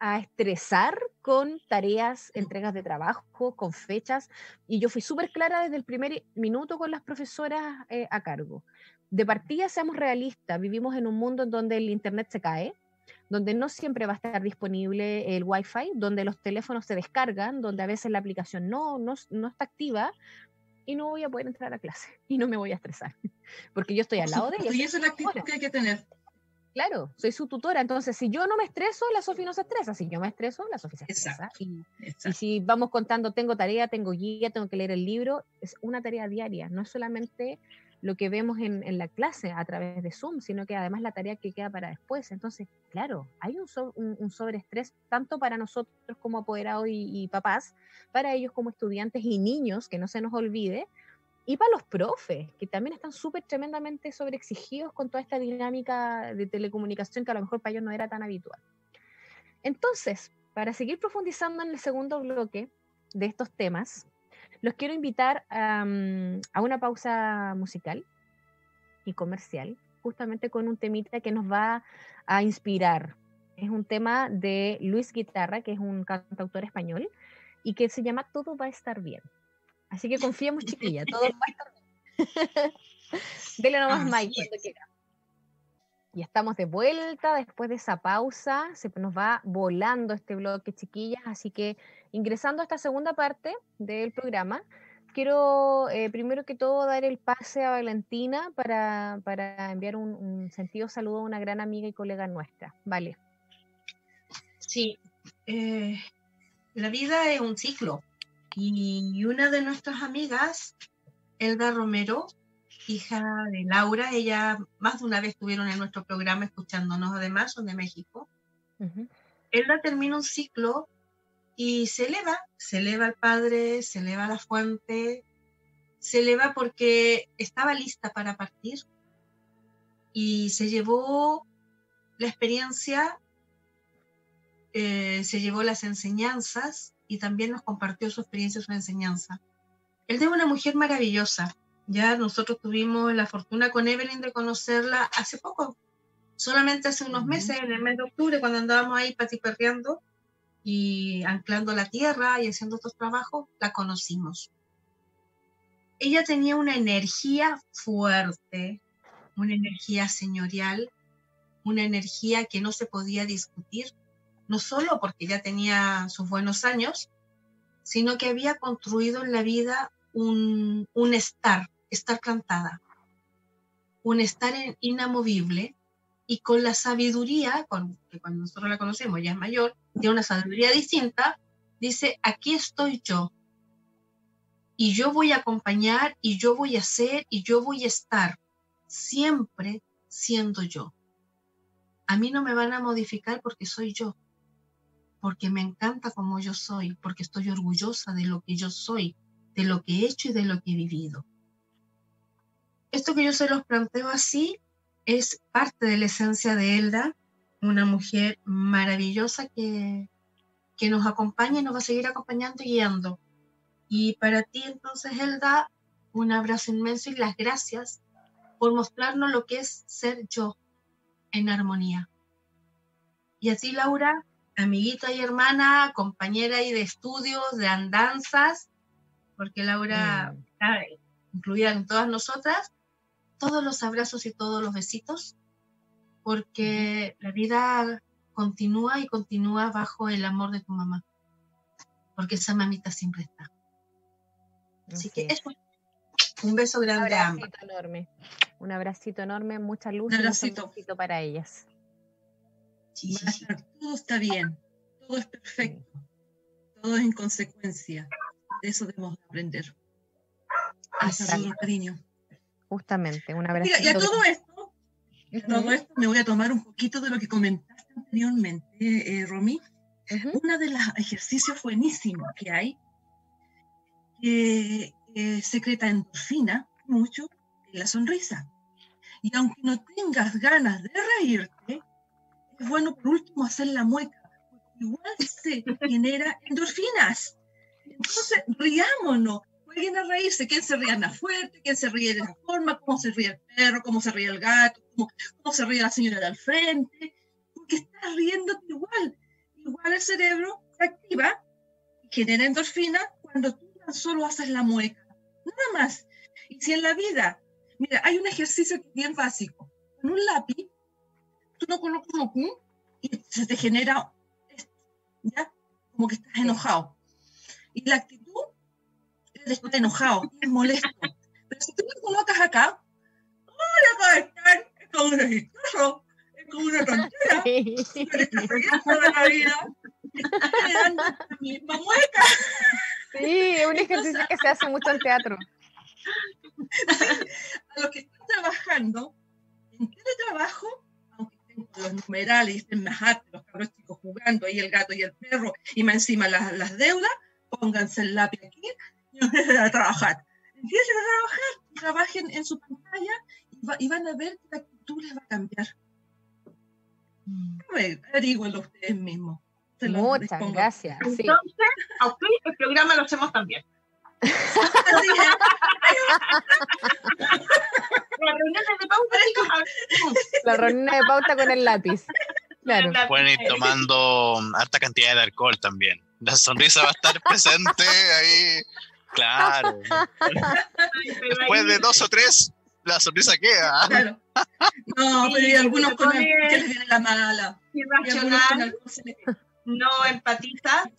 [SPEAKER 1] a estresar con tareas, entregas de trabajo, con fechas, y yo fui súper clara desde el primer minuto con las profesoras eh, a cargo. De partida, seamos realistas, vivimos en un mundo en donde el Internet se cae, donde no siempre va a estar disponible el Wi-Fi, donde los teléfonos se descargan, donde a veces la aplicación no, no, no está activa, y no voy a poder entrar a clase y no me voy a estresar, porque yo estoy al lado de ella.
[SPEAKER 3] Y esa es la actitud que hay que tener.
[SPEAKER 1] Claro, soy su tutora, entonces si yo no me estreso, la Sofi no se estresa, si yo me estreso, la Sofi se estresa. Y, si vamos contando, tengo tarea, tengo guía, tengo que leer el libro, es una tarea diaria, no es solamente lo que vemos en, la clase a través de Zoom, sino que además la tarea que queda para después. Entonces, claro, hay un, un, sobreestrés tanto para nosotros como apoderados y papás, para ellos como estudiantes y niños, que no se nos olvide, y para los profes, que también están súper tremendamente sobreexigidos con toda esta dinámica de telecomunicación que a lo mejor para ellos no era tan habitual. Entonces, para seguir profundizando en el segundo bloque de estos temas, los quiero invitar a una pausa musical y comercial, justamente con un temita que nos va a inspirar. Es un tema de Luis Guitarra, que es un cantautor español, y que se llama Todo va a estar bien. Así que confiemos, chiquilla, todo va a estar bien. Dele nomás Mike cuando quiera. Y estamos de vuelta después de esa pausa. Se nos va volando este bloque, chiquillas. Así que ingresando a esta segunda parte del programa, quiero eh, primero que todo dar el pase a Valentina para, para enviar un, sentido saludo a una gran amiga y colega nuestra. Vale.
[SPEAKER 4] Sí, eh, la vida es un ciclo. Y una de nuestras amigas, Elda Romero, hija de Laura, ella más de una vez estuvieron en nuestro programa escuchándonos, además son de México. Elda termina un ciclo y se eleva, se eleva al Padre, se eleva a la fuente, se eleva porque estaba lista para partir y se llevó la experiencia, eh, se llevó las enseñanzas y también nos compartió su experiencia, su enseñanza. Él es una mujer maravillosa. Ya nosotros tuvimos la fortuna con Evelyn de conocerla hace poco, solamente hace unos meses, en el mes de octubre, cuando andábamos ahí patiperreando y anclando la tierra y haciendo estos trabajos, la conocimos. Ella tenía una energía fuerte, una energía señorial, una energía que no se podía discutir, no solo porque ya tenía sus buenos años, sino que había construido en la vida un, estar, estar plantada, un estar inamovible y con la sabiduría, que cuando nosotros la conocemos ya es mayor, tiene una sabiduría distinta, dice, aquí estoy yo. Y yo voy a acompañar y yo voy a ser y yo voy a estar siempre siendo yo. A mí no me van a modificar porque soy yo, porque me encanta como yo soy, porque estoy orgullosa de lo que yo soy, de lo que he hecho y de lo que he vivido. Esto que yo se los planteo así es parte de la esencia de Elda, una mujer maravillosa que, que nos acompaña y nos va a seguir acompañando y guiando. Y para ti entonces, Elda, un abrazo inmenso y las gracias por mostrarnos lo que es ser yo en armonía. Y a ti, Laura, amiguita y hermana, compañera y de estudios, de andanzas, porque Laura
[SPEAKER 1] Mm.
[SPEAKER 4] está incluida en todas nosotras, todos los abrazos y todos los besitos, porque la vida continúa y continúa bajo el amor de tu mamá, porque esa mamita siempre está. Así que
[SPEAKER 1] es.
[SPEAKER 4] eso, un beso
[SPEAKER 1] Un
[SPEAKER 4] grande a ambas.
[SPEAKER 1] abracito enorme. Un abracito enorme, mucha luz
[SPEAKER 3] Un
[SPEAKER 1] y
[SPEAKER 3] abracito.
[SPEAKER 1] besito para ellas.
[SPEAKER 4] Sí, sí,
[SPEAKER 3] Todo está bien, todo es perfecto, todo es en consecuencia. De eso debemos aprender. Un
[SPEAKER 1] Exacto.
[SPEAKER 3] saludo, cariño.
[SPEAKER 1] Justamente, un
[SPEAKER 3] Mira,
[SPEAKER 1] abracito.
[SPEAKER 3] y a todo esto, a todo esto me voy a tomar un poquito de lo que comentaste anteriormente, eh, Romy.
[SPEAKER 1] ujú.
[SPEAKER 3] Uno de los ejercicios buenísimos que hay, que eh, secreta endorfina mucho, es la sonrisa. Y aunque no tengas ganas de reírte, es bueno por último hacer la mueca, igual se genera endorfinas. Entonces, riámonos, jueguen a reírse, quién se ríe más fuerte, quién se ríe de esa forma, cómo se ríe el perro, cómo se ríe el gato, cómo, cómo se ríe la señora de al frente, porque estás riéndote igual igual el cerebro se activa y genera endorfina cuando tú tan solo haces la mueca. Nada más. Y si en la vida, mira, hay un ejercicio bien básico. Con un lápiz, tú lo colocas aquí y se te genera ¿ya? Como que estás enojado. Y la actitud es de enojado, es molesto. Pero si tú lo colocas acá, ¡ay, acá están! Es como un chistoso, es como una tontera
[SPEAKER 1] Sí.
[SPEAKER 3] pero estás riendo de la vida. Generando la misma mueca.
[SPEAKER 1] Sí, es un ejercicio que se hace mucho en teatro.
[SPEAKER 3] A los que están trabajando en teletrabajo, con los numerales y estén más altos, los cabros chicos jugando ahí el gato y el perro, y más encima las, las deudas, pónganse el lápiz aquí y empiecen a trabajar. Empiecen a trabajar, trabajen en su pantalla y, va- y van a ver que la actitud les va a cambiar. A ver, Averígüenlo ustedes mismos.
[SPEAKER 1] Muchas gracias. Sí.
[SPEAKER 4] Entonces, ok, el programa lo hacemos también. La reunión de pauta,
[SPEAKER 1] de con el lápiz. Claro.
[SPEAKER 2] Pueden ir tomando harta cantidad de alcohol también. La sonrisa va a estar presente ahí. Claro. Después de dos o tres, la sonrisa queda.
[SPEAKER 3] Claro. No, pero hay algunos con que les viene la mala. Y algunos con
[SPEAKER 4] irracional, no empatizas,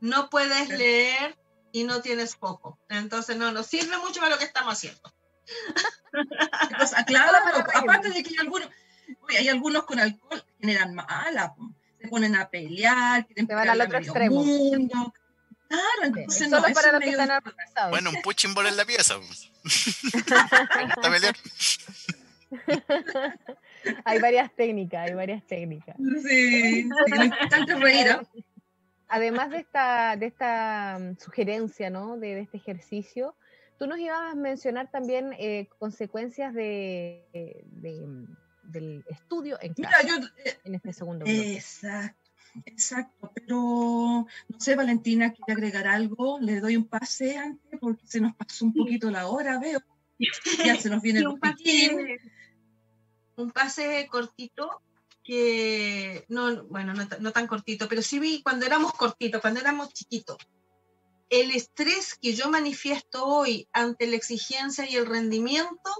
[SPEAKER 4] no puedes leer y no tienes foco. Entonces no nos sirve mucho para lo que estamos haciendo.
[SPEAKER 3] Entonces, claro, aparte de que hay algunos, oye, hay algunos con alcohol que generan mala, se ponen a pelear, quieren
[SPEAKER 1] Se van al otro extremo.
[SPEAKER 3] mundo. Claro, entonces
[SPEAKER 1] es
[SPEAKER 3] no,
[SPEAKER 1] solo para los que están organizados.
[SPEAKER 2] Bueno, un punching ball en la pieza.
[SPEAKER 1] Hay varias técnicas, hay varias técnicas.
[SPEAKER 3] Sí, sí, lo importante es reír. ¿ah?
[SPEAKER 1] Además de esta, de esta mm, sugerencia, ¿no? De, de este ejercicio, tú nos ibas a mencionar también eh, consecuencias de, eh, de, mm, del estudio en
[SPEAKER 3] Mira, yo, eh,
[SPEAKER 1] en este segundo bloque.
[SPEAKER 3] Exacto, exacto. Pero no sé, Valentina, quiere agregar algo. Le doy un pase antes porque se nos pasó un poquito la hora, veo. Ya se nos viene
[SPEAKER 4] Sí,
[SPEAKER 3] el
[SPEAKER 4] un pase, un pase cortito que no, bueno, no, ta- no tan cortito, pero sí vi cuando éramos cortitos, cuando éramos chiquitos. El estrés que yo manifiesto hoy ante la exigencia y el rendimiento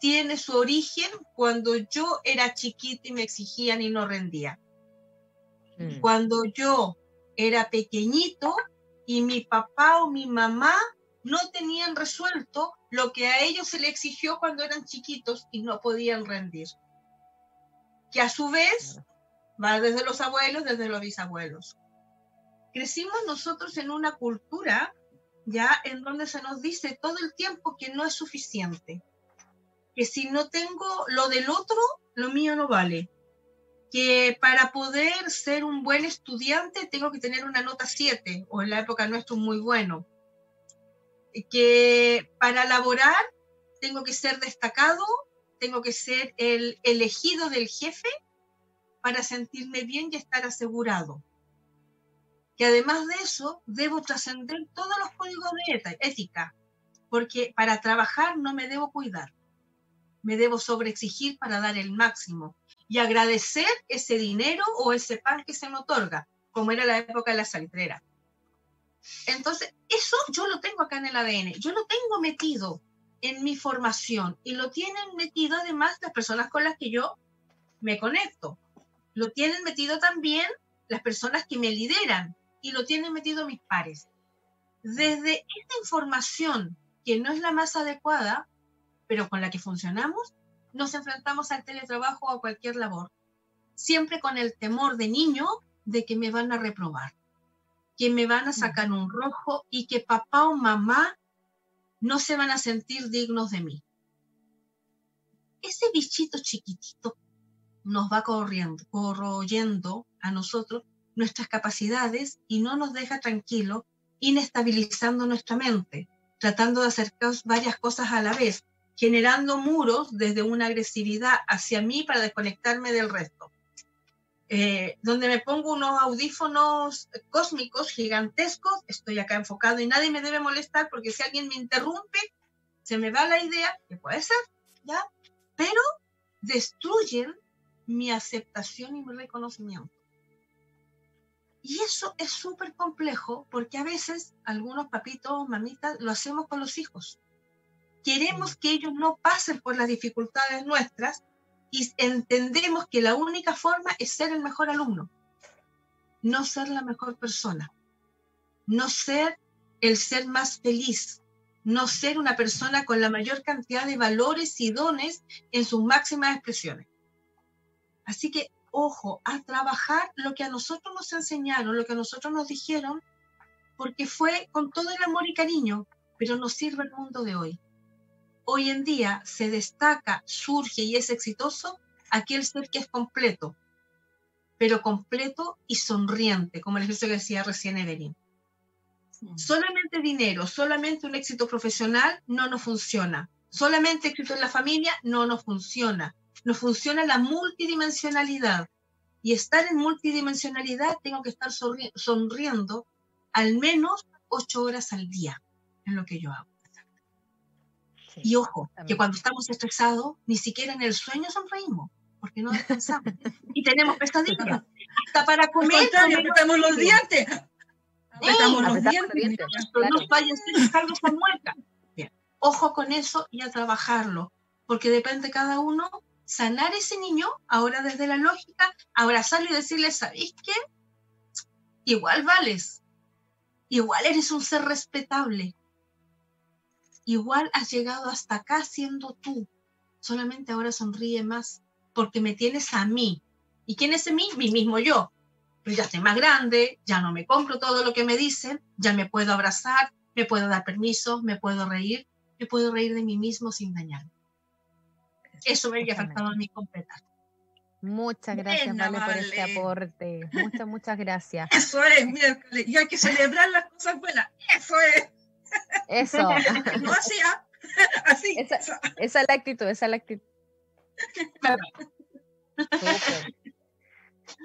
[SPEAKER 4] tiene su origen cuando yo era chiquita y me exigían y no rendía.
[SPEAKER 1] Mm.
[SPEAKER 4] Cuando yo era pequeñito y mi papá o mi mamá no tenían resuelto lo que a ellos se les exigió cuando eran chiquitos y no podían rendir. Que a su vez va desde los abuelos, desde los bisabuelos. Crecimos nosotros en una cultura ya en donde se nos dice todo el tiempo que no es suficiente, que si no tengo lo del otro, lo mío no vale, que para poder ser un buen estudiante tengo que tener una nota 7, o en la época nuestro muy bueno, que para laborar tengo que ser destacado, tengo que ser el elegido del jefe para sentirme bien y estar asegurado. Que además de eso, debo trascender todos los códigos de ética, porque para trabajar no me debo cuidar, me debo sobreexigir para dar el máximo y agradecer ese dinero o ese pan que se me otorga, como era la época de la salitrera. Entonces, eso yo lo tengo acá en el ADN, yo lo tengo metido en mi formación y lo tienen metido además las personas con las que yo me conecto. Lo tienen metido también las personas que me lideran y lo tienen metido mis pares. Desde esta información, que no es la más adecuada, pero con la que funcionamos, nos enfrentamos al teletrabajo o a cualquier labor, siempre con el temor de niño de que me van a reprobar, que me van a sacar un rojo y que papá o mamá no se van a sentir dignos de mí. Ese bichito chiquitito nos va corriendo, corroyendo a nosotros nuestras capacidades y no nos deja tranquilo, inestabilizando nuestra mente, tratando de hacer varias cosas a la vez, generando muros desde una agresividad hacia mí para desconectarme del resto. Eh, donde me pongo unos audífonos cósmicos gigantescos, estoy acá enfocado y nadie me debe molestar porque si alguien me interrumpe, se me va la idea, que puede ser, ¿ya? Pero destruyen mi aceptación y mi reconocimiento. Y eso es súper complejo porque a veces algunos papitos mamitas lo hacemos con los hijos. Queremos que ellos no pasen por las dificultades nuestras y entendemos que la única forma es ser el mejor alumno, no ser la mejor persona, no ser el ser más feliz, no ser una persona con la mayor cantidad de valores y dones en sus máximas expresiones. Así que, ojo, a trabajar lo que a nosotros nos enseñaron, lo que a nosotros nos dijeron, porque fue con todo el amor y cariño, pero nos sirve el mundo de hoy hoy en día se destaca, surge y es exitoso aquel ser que es completo, pero completo y sonriente, como el que decía recién Evelyn. Solamente dinero, solamente un éxito profesional no nos funciona. Solamente éxito en la familia no nos funciona. No funciona la multidimensionalidad. Y estar en multidimensionalidad tengo que estar sonriendo al menos ocho horas al día en lo que yo hago y ojo, que cuando estamos estresados, ni siquiera en el sueño sonreímos, porque no descansamos. y tenemos pesadillas. Hasta para comer.
[SPEAKER 3] apretamos los dientes. Apretamos los dientes.
[SPEAKER 4] No vayan a muerta. Bien. Ojo con eso y a trabajarlo, porque depende cada uno sanar ese niño, ahora desde la lógica, abrazarlo y decirle, ¿sabéis qué? Igual vales, igual eres un ser respetable, igual has llegado hasta acá siendo tú. Solamente ahora sonríe más porque me tienes a mí. ¿Y quién es mí? Mi mismo yo. Pero ya estoy más grande, ya no me compro todo lo que me dicen, ya me puedo abrazar, me puedo dar permiso, me puedo reír, me puedo reír de mí mismo sin dañar. Eso me había faltado a mí completar.
[SPEAKER 1] Muchas gracias, Vale, por este aporte. Muchas, muchas gracias.
[SPEAKER 3] Eso es, mira, y hay que celebrar las cosas buenas. Eso es.
[SPEAKER 1] Eso.
[SPEAKER 3] no hacía. Así.
[SPEAKER 1] Esa, esa, es la actitud, esa es la actitud.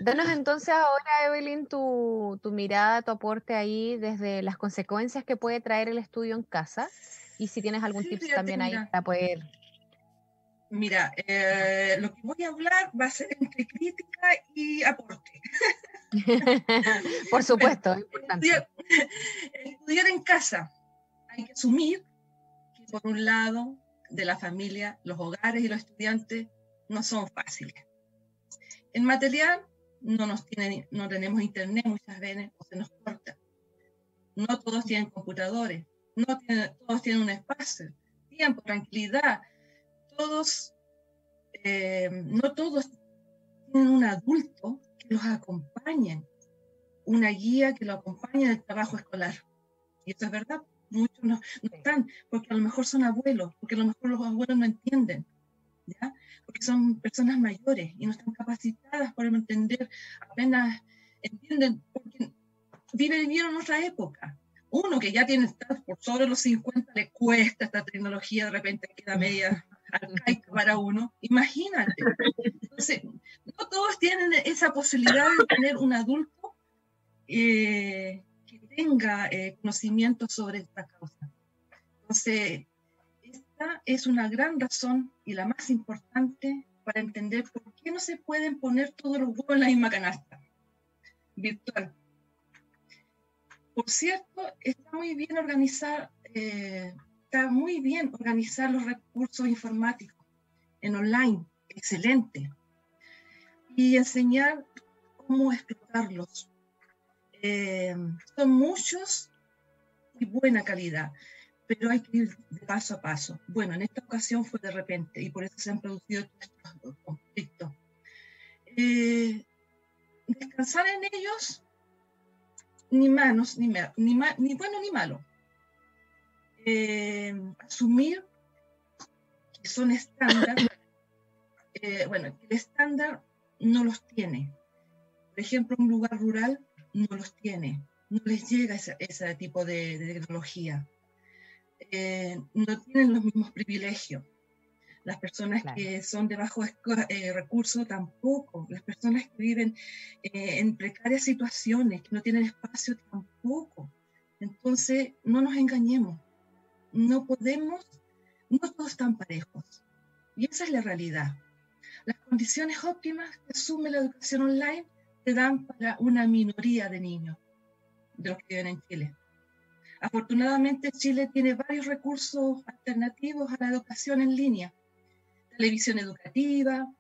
[SPEAKER 1] Danos entonces ahora, Evelyn, tu, tu, mirada, tu aporte ahí desde las consecuencias que puede traer el estudio en casa y si tienes algún tip también ahí para poder.
[SPEAKER 3] Mira, eh, lo que voy a hablar va a ser entre crítica y aporte.
[SPEAKER 1] Por supuesto, importante.
[SPEAKER 3] estudiar en casa hay que asumir que por un lado de la familia, los hogares y los estudiantes no son fáciles. En material no, nos tienen, no tenemos internet muchas veces o se nos corta. No todos tienen computadores, no todos tienen un espacio, tiempo, tranquilidad. Todos, eh, no todos tienen un adulto que los acompañe, una guía que los acompañe en el trabajo escolar. Y esto es verdad, muchos no, están, porque a lo mejor son abuelos, porque a lo mejor los abuelos no entienden, ¿ya? porque son personas mayores y no están capacitadas para entender, apenas entienden, porque viven en otra época. Uno que ya tiene por sobre los 50 le cuesta esta tecnología, de repente queda media arcaica para uno. Imagínate. Entonces, no todos tienen esa posibilidad de tener un adulto eh, tenga eh, conocimiento sobre esta causa. Entonces, esta es una gran razón y la más importante para entender por qué no se pueden poner todos los huevos en la misma canasta virtual. Por cierto, está muy bien organizar, eh, está muy bien organizar los recursos informáticos en online, excelente. Y enseñar cómo explotarlos. Eh, son muchos y buena calidad, pero hay que ir de paso a paso. Bueno, en esta ocasión fue de repente y por eso se han producido estos conflictos. Eh, descansar en ellos ni manos, ni, ni, ni bueno ni malo. Eh, asumir que son estándar, eh, bueno, el estándar no los tiene. Por ejemplo, un lugar rural no los tiene, no les llega ese, ese tipo de, tecnología. Eh, no tienen los mismos privilegios. Las personas que son de bajos eh, recursos tampoco. Las personas que viven eh, en precarias situaciones, que no tienen espacio tampoco. Entonces, no nos engañemos. No podemos, no todos están parejos. Y esa es la realidad. Las condiciones óptimas que asume la educación online se dan para una minoría de niños de los que viven en Chile. Afortunadamente, Chile tiene varios recursos alternativos a la educación en línea televisión educativa,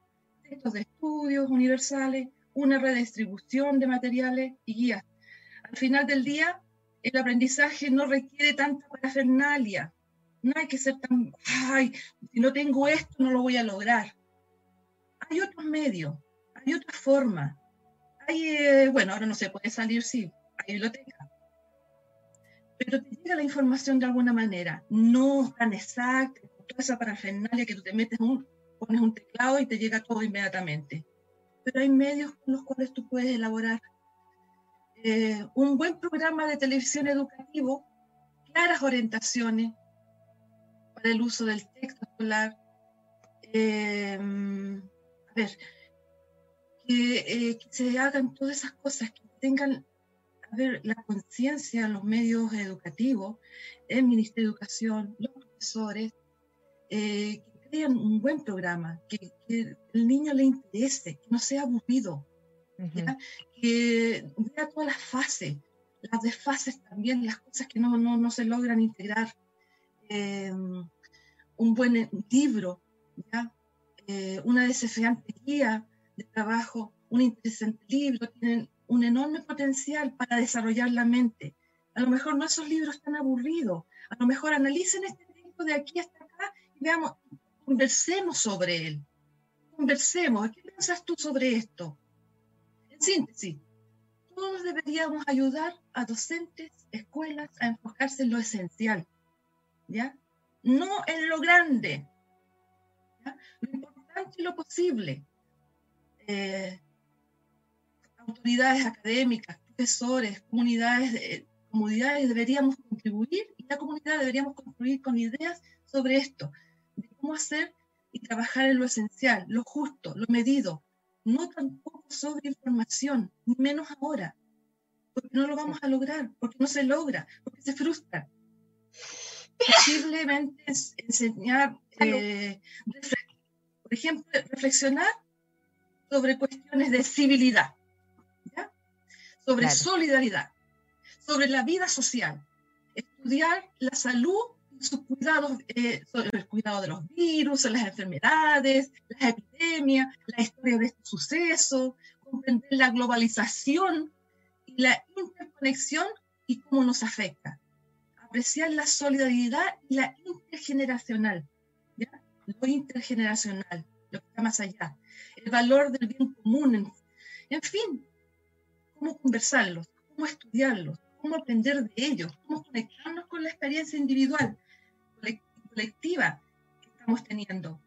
[SPEAKER 3] textos de estudios universales, una redistribución de materiales y guías. Al final del día, el aprendizaje no requiere tanta parafernalia. No hay que ser tan, ay, si no tengo esto, no lo voy a lograr. Hay otros medios, hay otras formas. Eh, bueno, ahora no se puede salir, sí, hay biblioteca. Pero te llega la información de alguna manera, no tan exacta, toda esa parafernalia que tú te metes, un, pones un teclado y te llega todo inmediatamente. Pero hay medios con los cuales tú puedes elaborar eh, un buen programa de televisión educativo, claras orientaciones para el uso del texto escolar. Eh, a ver, que, eh, que, se hagan todas esas cosas, que tengan a ver, la conciencia en los medios educativos, el Ministerio de Educación, los profesores, eh, que crean un buen programa, que, el niño le interese, que no sea aburrido, que vea todas las fases, las desfases también, las cosas que no, no, no se logran integrar. Eh, un buen libro, ¿ya? Eh, una desafiante guía de trabajo, un interesante libro, tienen un enorme potencial para desarrollar la mente. A lo mejor no esos libros tan aburridos, a lo mejor analicen este texto de aquí hasta veamos, conversemos sobre él. Conversemos. ¿Qué piensas tú sobre esto? En síntesis, todos deberíamos ayudar a docentes, escuelas a enfocarse en lo esencial, ¿ya? No en lo grande, lo importante y lo posible. Eh, autoridades académicas, profesores, comunidades, comunidades deberíamos contribuir y la comunidad deberíamos contribuir con ideas sobre esto cómo hacer y trabajar en lo esencial, lo justo, lo medido. No tampoco sobre información, ni menos ahora, porque no lo vamos a lograr, porque no se logra, porque se frustra. Posiblemente enseñar, eh, por ejemplo, reflexionar sobre cuestiones de civilidad, sobre solidaridad, sobre la vida social, estudiar la salud sus cuidados eh, sobre el cuidado de los virus, las enfermedades, las epidemias, la historia de este suceso, comprender la globalización y la interconexión y cómo nos afecta. Apreciar la solidaridad y la intergeneracional, ¿ya? lo intergeneracional, lo que está más allá. El valor del bien común en, fin, cómo conversarlos, cómo estudiarlos, cómo aprender de ellos, cómo conectarnos con la experiencia individual, colectiva que estamos teniendo.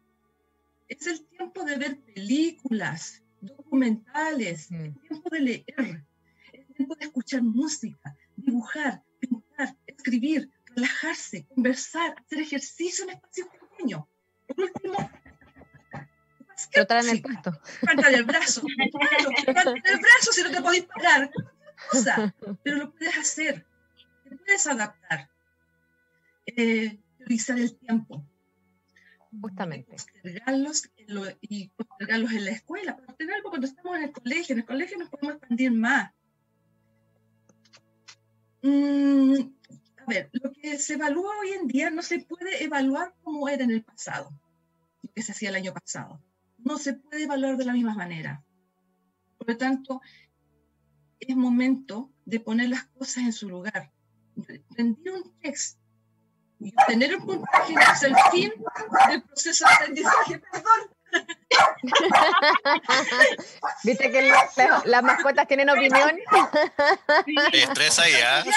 [SPEAKER 3] Es el tiempo de ver películas, documentales, el mm. tiempo de leer, el tiempo de escuchar música, dibujar, pintar, escribir, relajarse, conversar, hacer ejercicio en espacios pequeños. Por último,
[SPEAKER 1] Trotar en el pasto.
[SPEAKER 3] Levantar el brazo. Levantar el brazo si no te podéis parar. Cosa, pero lo puedes hacer. Te puedes adaptar. Eh, priorizar el tiempo.
[SPEAKER 1] Justamente.
[SPEAKER 3] Postergarlos y postergarlos en la escuela. Postergarlos cuando estamos en el colegio. En el colegio nos podemos expandir más. Mm, a ver, lo que se evalúa hoy en día no se puede evaluar como era en el pasado, lo que se hacía el año pasado. No se puede evaluar de la misma manera. Por lo tanto, es momento de poner las cosas en su lugar. Rendir un texto y obtener un puntaje es el fin del proceso de aprendizaje. Perdón.
[SPEAKER 1] Viste que las mascotas tienen opinión.
[SPEAKER 2] Te estresa ya.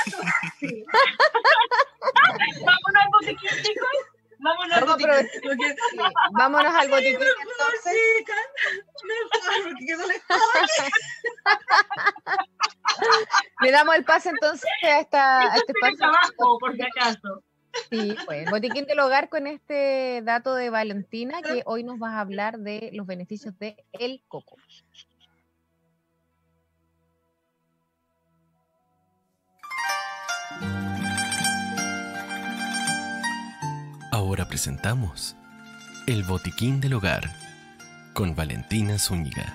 [SPEAKER 4] Vámonos al botiquín, chicos. Vámonos, al botiquín.
[SPEAKER 1] Vámonos al botiquín. Le damos el pase entonces a, esta, a este
[SPEAKER 4] espacio. Abajo, por si acaso.
[SPEAKER 1] Sí, pues Botiquín del Hogar con este dato de Valentina que hoy nos vas a hablar de los beneficios de el coco.
[SPEAKER 5] Ahora presentamos El Botiquín del Hogar con Valentina Zúñiga.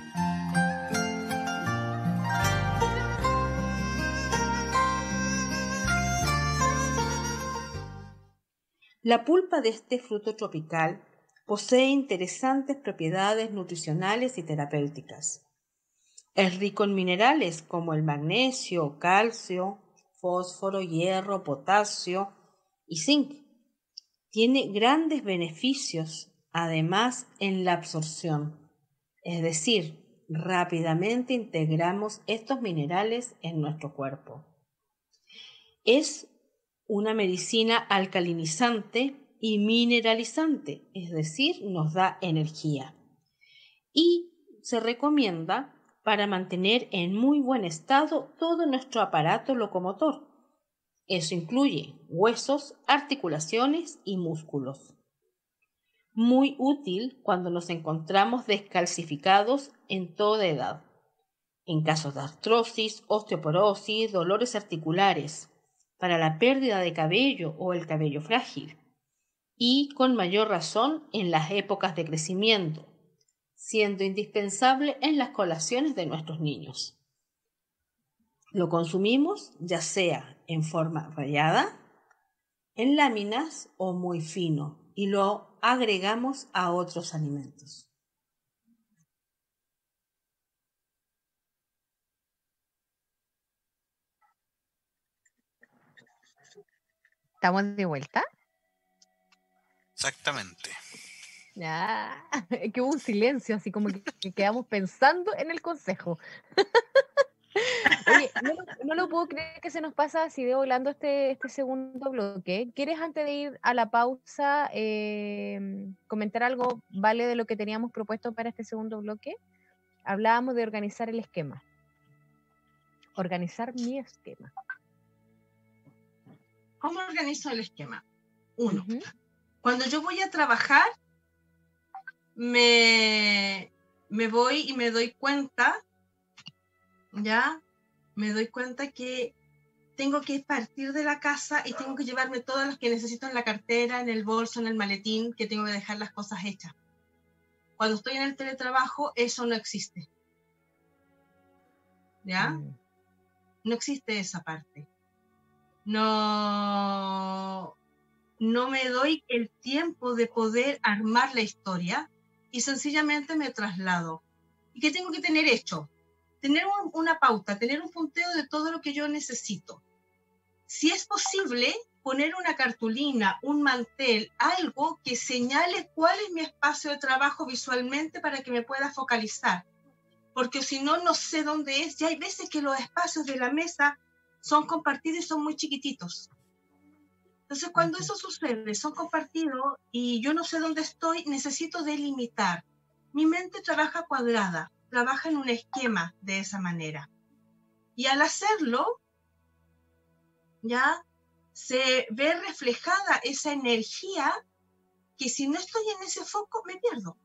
[SPEAKER 7] La pulpa de este fruto tropical posee interesantes propiedades nutricionales y terapéuticas. Es rico en minerales como el magnesio, calcio, fósforo, hierro, potasio y zinc. Tiene grandes beneficios, además, en la absorción, es decir, rápidamente integramos estos minerales en nuestro cuerpo. Es una medicina alcalinizante y mineralizante, es decir, nos da energía. Y se recomienda para mantener en muy buen estado todo nuestro aparato locomotor. Eso incluye huesos, articulaciones y músculos. Muy útil cuando nos encontramos descalcificados en toda edad, en casos de artrosis, osteoporosis, dolores articulares, para la pérdida de cabello o el cabello frágil, y con mayor razón en las épocas de crecimiento, siendo indispensable en las colaciones de nuestros niños. Lo consumimos ya sea en forma rayada, en láminas o muy fino y lo agregamos a otros alimentos.
[SPEAKER 1] ¿Estamos de vuelta?
[SPEAKER 2] Exactamente.
[SPEAKER 1] Ya, es que hubo un silencio, así como que, quedamos pensando en el consejo. Oye, no, lo puedo creer que se nos pasa así de volando este, este segundo bloque. ¿Quieres antes de ir a la pausa em, comentar algo, vale, de lo que teníamos propuesto para este segundo bloque? Hablábamos de organizar el esquema. Organizar mi esquema.
[SPEAKER 4] ¿Cómo organizo el esquema? Uno, cuando yo voy a trabajar, me, me voy y me doy cuenta, ¿ya? Me doy cuenta que tengo que partir de la casa y tengo que llevarme todo lo que necesito en la cartera, en el bolso, en el maletín, que tengo que dejar las cosas hechas. Cuando estoy en el teletrabajo, eso no existe. ¿Ya? Mm. No existe esa parte no, no me doy el tiempo de poder armar la historia y sencillamente me traslado. ¿Y qué tengo que tener hecho? Tener una pauta, tener un punteo de todo lo que yo necesito. Si es posible, poner una cartulina, un mantel, algo que señale cuál es mi espacio de trabajo visualmente para que me pueda focalizar. porque si no, no sé dónde es. Y hay veces que los espacios de la mesa son compartidos y son muy chiquititos. Entonces, cuando eso sucede, son compartidos y yo no sé dónde estoy, necesito delimitar. Mi mente trabaja cuadrada, trabaja en un esquema de esa manera. Y al hacerlo, ya se ve reflejada esa energía que si no estoy en ese foco, me pierdo.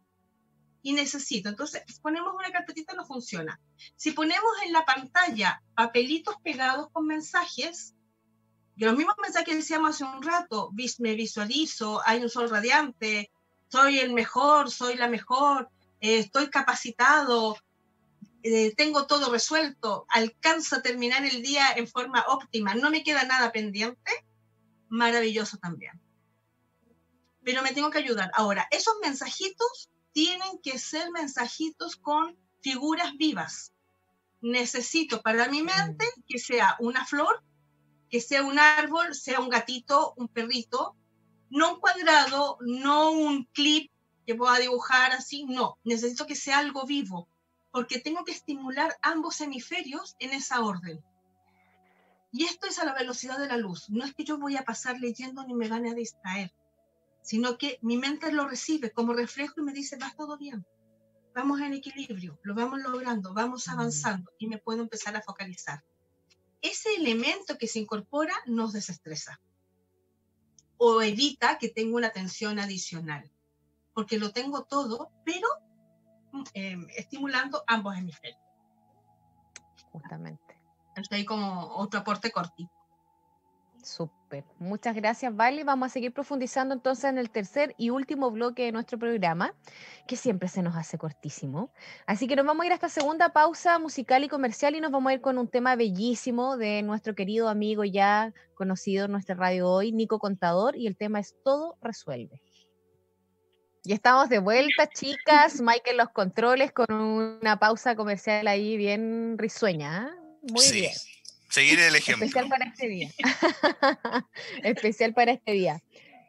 [SPEAKER 4] Y necesito. Entonces, ponemos una carpetita, no funciona. Si ponemos en la pantalla papelitos pegados con mensajes, los mismos mensajes que decíamos hace un rato, me visualizo, hay un sol radiante, soy el mejor, soy la mejor, eh, estoy capacitado, eh, tengo todo resuelto, alcanzo a terminar el día en forma óptima, no me queda nada pendiente, maravilloso también. Pero me tengo que ayudar. Ahora, esos mensajitos tienen que ser mensajitos con figuras vivas. Necesito para mi mente que sea una flor que sea un árbol, sea un gatito, un perrito, no un cuadrado, no un clip que pueda dibujar así, no, necesito que sea algo vivo, porque tengo que estimular ambos hemisferios en esa orden. Y esto es a la velocidad de la luz, no es que yo voy a pasar leyendo ni me van a distraer, sino que mi mente lo recibe como reflejo y me dice, va todo bien, vamos en equilibrio, lo vamos logrando, vamos avanzando y me puedo empezar a focalizar ese elemento que se incorpora nos desestresa o evita que tenga una tensión adicional, porque lo tengo todo, pero em, estimulando ambos hemisferios.
[SPEAKER 1] Justamente.
[SPEAKER 4] Entonces ahí como otro aporte cortito.
[SPEAKER 1] Súper. Muchas gracias, Vale. Vamos a seguir profundizando entonces en el tercer y último bloque de nuestro programa, que siempre se nos hace cortísimo. Así que nos vamos a ir a esta segunda pausa musical y comercial y nos vamos a ir con un tema bellísimo de nuestro querido amigo ya conocido en nuestra radio hoy, Nico Contador, y el tema es Todo Resuelve. Y estamos de vuelta, chicas. Michael los controles con una pausa comercial ahí bien risueña. ¿ah? Muy bien.
[SPEAKER 2] Seguir el ejemplo.
[SPEAKER 1] Especial para este día. Especial para este día.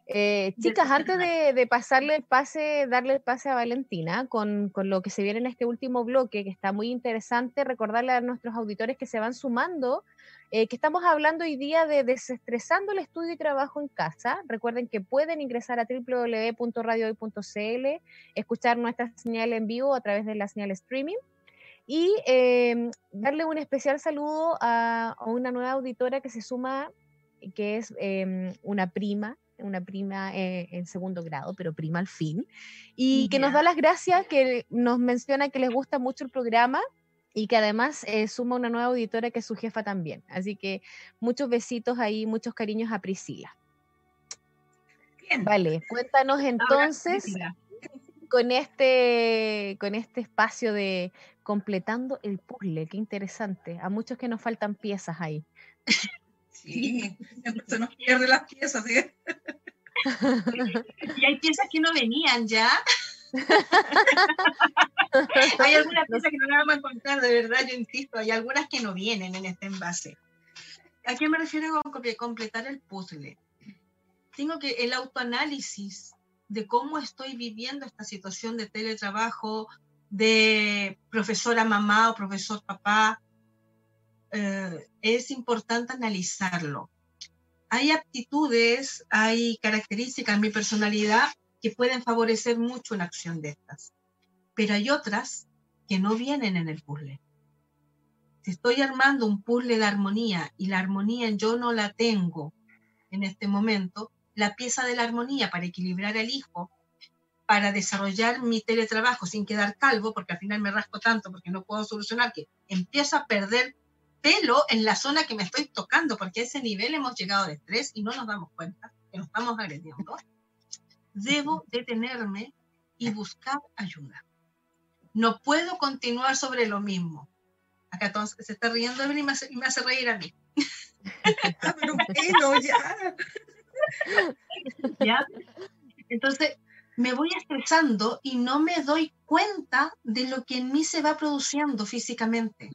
[SPEAKER 1] Eh, chicas, antes de, pasarle el pase, darle el pase a Valentina con, lo que se viene en este último bloque, que está muy interesante, recordarle a nuestros auditores que se van sumando, eh, que estamos hablando hoy día de desestresando el estudio y trabajo en casa. Recuerden que pueden ingresar a www.radiohoy.cl, escuchar nuestra señal en vivo a través de la señal streaming y em, darle un especial saludo a, una nueva auditora que se suma, que es em, una prima, una prima eh, en segundo grado, pero prima al fin, y que nos da las gracias, que nos menciona que les gusta mucho el programa y que además eh, suma una nueva auditora que es su jefa también. Así que muchos besitos ahí, muchos cariños a Priscila. Bien. Vale, cuéntanos entonces con este, con este espacio de completando el puzzle, qué interesante. A muchos que nos faltan piezas ahí.
[SPEAKER 3] Sí, se nos pierden las piezas. ¿sí?
[SPEAKER 4] y hay piezas que no venían ya. hay algunas piezas que no las vamos a encontrar, de verdad, yo insisto, hay algunas que no vienen en este envase. ¿A qué me refiero con completar el puzzle? Tengo que el autoanálisis de cómo estoy viviendo esta situación de teletrabajo, de profesora mamá o profesor papá, eh, es importante analizarlo. Hay aptitudes, hay características en mi personalidad que pueden favorecer mucho una acción de estas, pero hay otras que no vienen en el puzzle. Si estoy armando un puzzle de armonía y la armonía yo no la tengo en este momento, la pieza de la armonía para equilibrar al hijo, para desarrollar mi teletrabajo sin quedar calvo, porque al final me rasco tanto porque no puedo solucionar, que empiezo a perder pelo en la zona que me estoy tocando, porque a ese nivel hemos llegado de estrés y no nos damos cuenta que nos estamos agrediendo. Debo detenerme y buscar ayuda. No puedo continuar sobre lo mismo. Acá entonces se está riendo y me hace, y me hace reír a mí.
[SPEAKER 3] Pero ya.
[SPEAKER 4] ¿Ya? Entonces, me voy estresando y no me doy cuenta de lo que en mí se va produciendo físicamente.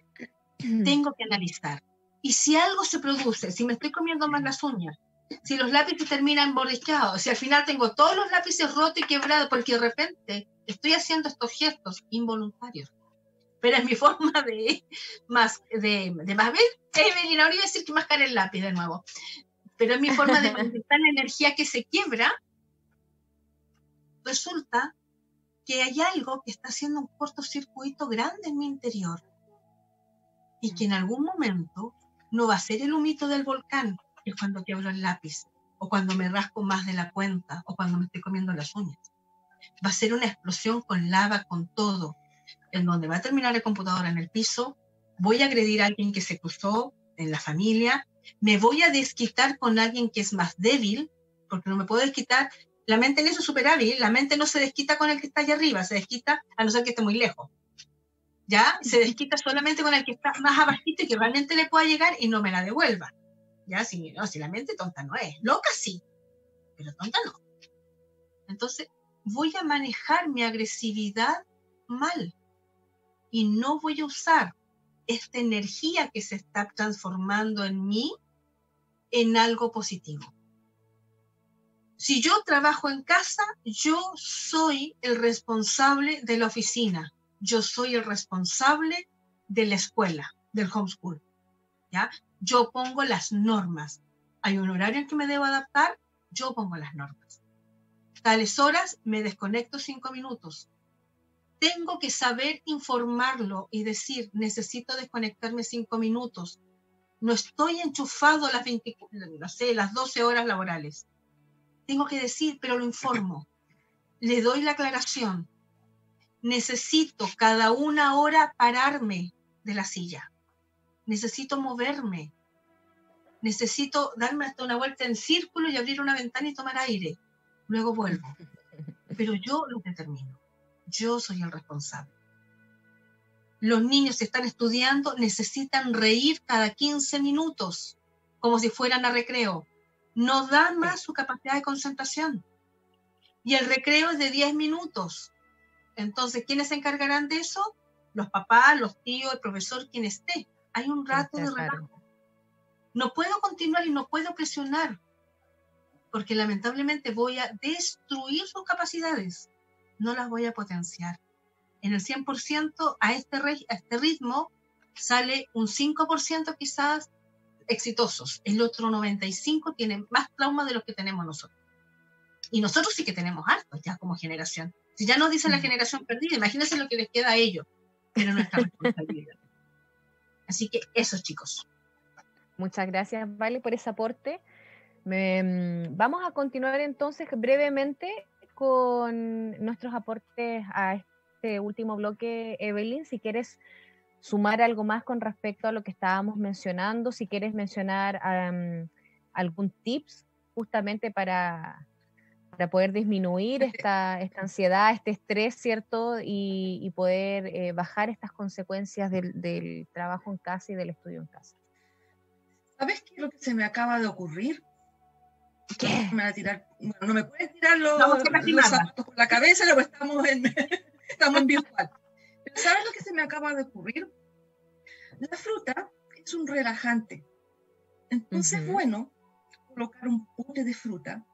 [SPEAKER 4] Tengo que analizar. Y si algo se produce, si me estoy comiendo más las uñas, si los lápices terminan borrichados, si al final tengo todos los lápices rotos y quebrados porque de repente estoy haciendo estos gestos involuntarios, pero es mi forma de más, de, de más ver, Evelyn, ahora iba a decir que mascar el lápiz de nuevo, pero es mi forma de manifestar la energía que se quiebra. Resulta que hay algo que está haciendo un cortocircuito grande en mi interior y que en algún momento no va a ser el humito del volcán, es cuando quiebro el lápiz, o cuando me rasco más de la cuenta, o cuando me estoy comiendo las uñas. Va a ser una explosión con lava, con todo, en donde va a terminar el computador en el piso, voy a agredir a alguien que se cruzó en la familia, me voy a desquitar con alguien que es más débil, porque no me puedo desquitar. La mente en eso es súper hábil, la mente no se desquita con el que está allá arriba, se desquita a no ser que esté muy lejos. ¿Ya? Se desquita solamente con el que está más abajito y que realmente le pueda llegar y no me la devuelva. ¿Ya? Si, no, si la mente tonta no es, loca sí, pero tonta no. Entonces, voy a manejar mi agresividad mal y no voy a usar esta energía que se está transformando en mí en algo positivo. Si yo trabajo en casa, yo soy el responsable de la oficina, yo soy el responsable de la escuela, del homeschool. ¿ya? Yo pongo las normas. Hay un horario en que me debo adaptar, yo pongo las normas. Tales horas me desconecto cinco minutos, tengo que saber informarlo y decir, necesito desconectarme cinco minutos. No estoy enchufado las, 20, no las 12 horas laborales. Tengo que decir, pero lo informo. Le doy la aclaración. Necesito cada una hora pararme de la silla. Necesito moverme. Necesito darme hasta una vuelta en círculo y abrir una ventana y tomar aire. Luego vuelvo. Pero yo lo determino yo soy el responsable. Los niños que están estudiando necesitan reír cada 15 minutos, como si fueran a recreo. No da más su capacidad de concentración. Y el recreo es de 10 minutos. Entonces, ¿quiénes se encargarán de eso? Los papás, los tíos, el profesor, quien esté. Hay un rato de relajo. No puedo continuar y no puedo presionar, porque lamentablemente voy a destruir sus capacidades no las voy a potenciar. En el 100% a este, a este ritmo sale un 5% quizás exitosos. El otro 95% tiene más trauma de los que tenemos nosotros. Y nosotros sí que tenemos hartos ya como generación. Si ya nos dicen la generación perdida, imagínense lo que les queda a ellos, pero nuestra responsabilidad. Así que eso, chicos.
[SPEAKER 1] Muchas gracias, Vale, por ese aporte. Mm, vamos a continuar entonces brevemente con nuestros aportes a este último bloque, Evelyn. Si quieres sumar algo más con respecto a lo que estábamos mencionando, si quieres mencionar algún tips justamente para, para poder disminuir esta, esta, ansiedad, este estrés, ¿cierto? Y, poder eh, bajar estas consecuencias del, del, trabajo en casa y del estudio en casa.
[SPEAKER 3] ¿Sabes qué es lo que se me acaba de ocurrir? Me a tirar, no me pueden tirar los, zapatos por la cabeza, luego estamos en, estamos en virtual. Pero ¿sabes lo que se me acaba de ocurrir? La fruta es un relajante. Entonces, es bueno, colocar un pote de fruta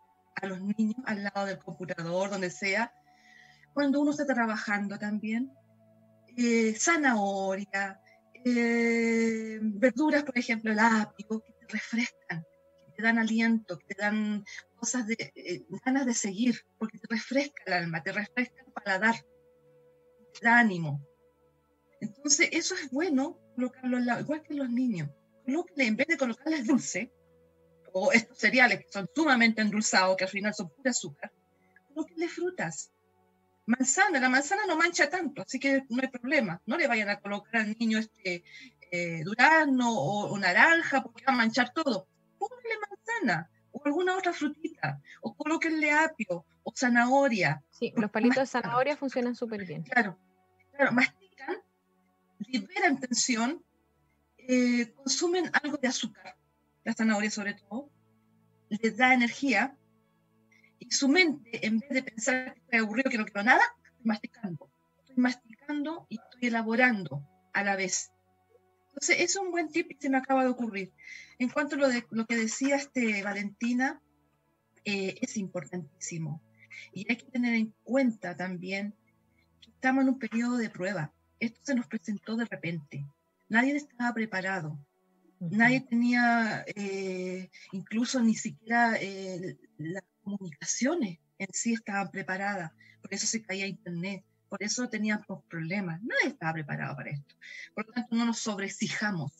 [SPEAKER 3] a los niños al lado del computador, donde sea, cuando uno está trabajando también. Eh, zanahoria, eh, verduras, por ejemplo, el apio, que te refrescan te dan aliento, te dan cosas de eh, ganas de seguir, porque te refresca el alma, te refresca el paladar, te da ánimo. Entonces, eso es bueno colocarlo igual que los niños. Colóquenle, en vez de colocarles dulce, o estos cereales que son sumamente endulzados, que al final son pura azúcar, colóquenle frutas. Manzana, la manzana no mancha tanto, así que no hay problema. No le vayan a colocar al niño este eh, durazno o, o, naranja porque va a manchar todo pónganle manzana o alguna otra frutita, o colóquenle apio o zanahoria.
[SPEAKER 1] Sí, los palitos de zanahoria funcionan súper bien.
[SPEAKER 3] Claro, claro, mastican, liberan tensión, eh, consumen algo de azúcar, la zanahoria sobre todo, les da energía, y su mente, en vez de pensar que estoy aburrido, que no quiero nada, estoy masticando. Estoy masticando y estoy elaborando a la vez. Entonces, es un buen tip que se me acaba de ocurrir. En cuanto a lo, de, lo que decía este Valentina, eh, es importantísimo. Y hay que tener en cuenta también que estamos en un periodo de prueba. esto se nos presentó de repente. Nadie estaba preparado. Nadie tenía eh, incluso ni siquiera eh, las comunicaciones en sí estaban preparadas. Por eso se caía internet. Por eso teníamos problemas. Nadie estaba preparado para esto. Por lo tanto, no nos sobreexijamos.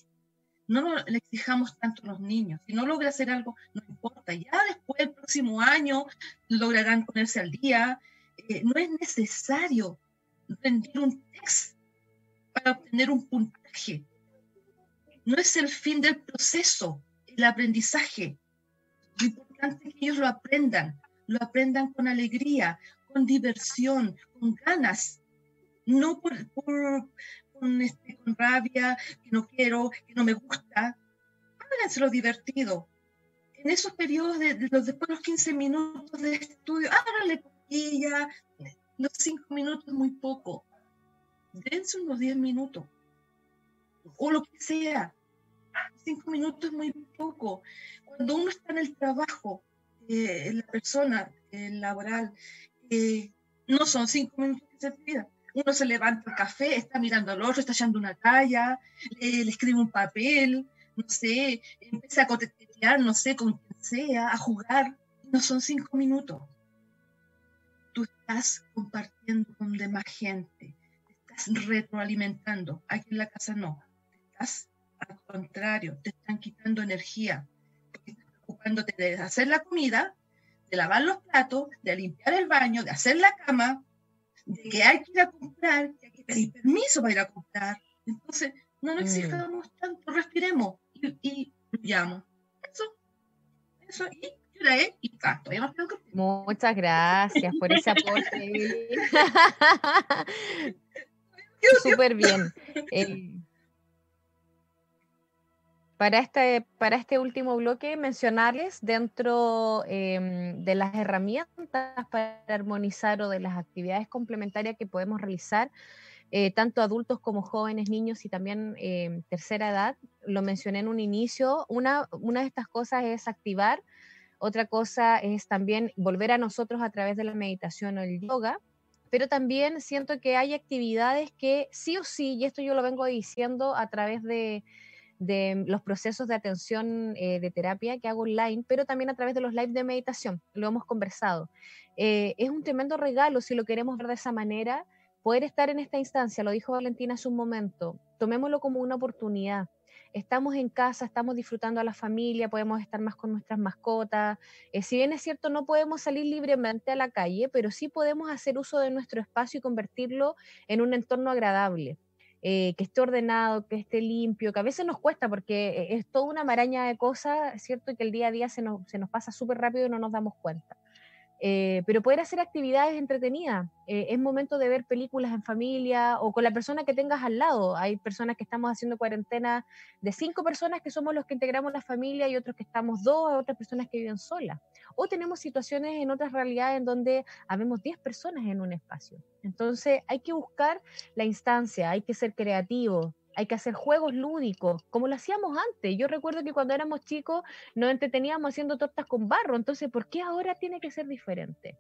[SPEAKER 3] No le exijamos tanto a los niños. Si no logra hacer algo, no importa. Ya después, el próximo año, lograrán ponerse al día. Eh, no es necesario rendir un texto para obtener un puntaje. No es el fin del proceso, el aprendizaje. Lo importante es que ellos lo aprendan, lo aprendan con alegría, con diversión, con ganas, no por, con, este, con rabia, que no quiero, que no me gusta. Háganselo divertido. En esos periodos de, los, después de los 15 minutos de estudio, háganle cosquilla, los 5 minutos muy poco. Dense unos 10 minutos. O lo que sea. 5 minutos es muy poco. Cuando uno está en el trabajo, eh, la persona laboral, eh, no son cinco minutos que se pida. Uno se levanta el café, está mirando al otro, está echando una talla, le escribe un papel, no sé, empieza a cotetear, no sé, con quien sea, a jugar. No son cinco minutos. Tú estás compartiendo con demás gente, estás retroalimentando. Aquí en la casa no. Estás al contrario, te están quitando energía, porque estás ocupándote de hacer la comida, de lavar los platos, de limpiar el baño, de hacer la cama, de que hay que ir a comprar, que hay que pedir permiso para ir a comprar. Entonces, no nos mm. exijamos tanto, respiremos y, y fluyamos. Eso, eso, y y tanto.
[SPEAKER 1] Muchas gracias por ese aporte. Súper bien. Eh, para este, para este último bloque, mencionarles dentro em, de las herramientas para armonizar o de las actividades complementarias que podemos realizar, eh, tanto adultos como jóvenes, niños y también em, tercera edad. Lo mencioné en un inicio. Una, una de estas cosas es activar, otra cosa es también volver a nosotros a través de la meditación o el yoga pero también siento que hay actividades que sí o sí, y esto yo lo vengo diciendo a través de, de los procesos de atención eh, de terapia que hago online, pero también a través de los lives de meditación, lo hemos conversado. Eh, es un tremendo regalo, si lo queremos ver de esa manera, poder estar en esta instancia, lo dijo Valentina hace un momento, tomémoslo como una oportunidad. Estamos en casa, estamos disfrutando a la familia, podemos estar más con nuestras mascotas. Eh, si bien es cierto, no podemos salir libremente a la calle, pero sí podemos hacer uso de nuestro espacio y convertirlo en un entorno agradable. Eh, que esté ordenado, que esté limpio, que a veces nos cuesta porque eh, es toda una maraña de cosas, ¿cierto? Que el día a día se nos, se nos pasa súper rápido y no nos damos cuenta. Eh, pero poder hacer actividades entretenidas. es momento de ver películas en familia o con la persona que tengas al lado. Hay personas que estamos haciendo cuarentena de cinco personas que somos los que integramos la familia y otros que estamos dos, otras personas que viven solas o tenemos situaciones en otras realidades en donde habemos 10 personas en un espacio. Entonces hay que buscar la instancia, hay que ser creativo, hay que hacer juegos lúdicos, como lo hacíamos antes. Yo recuerdo que cuando éramos chicos nos entreteníamos haciendo tortas con barro, entonces, ¿por qué ahora tiene que ser diferente?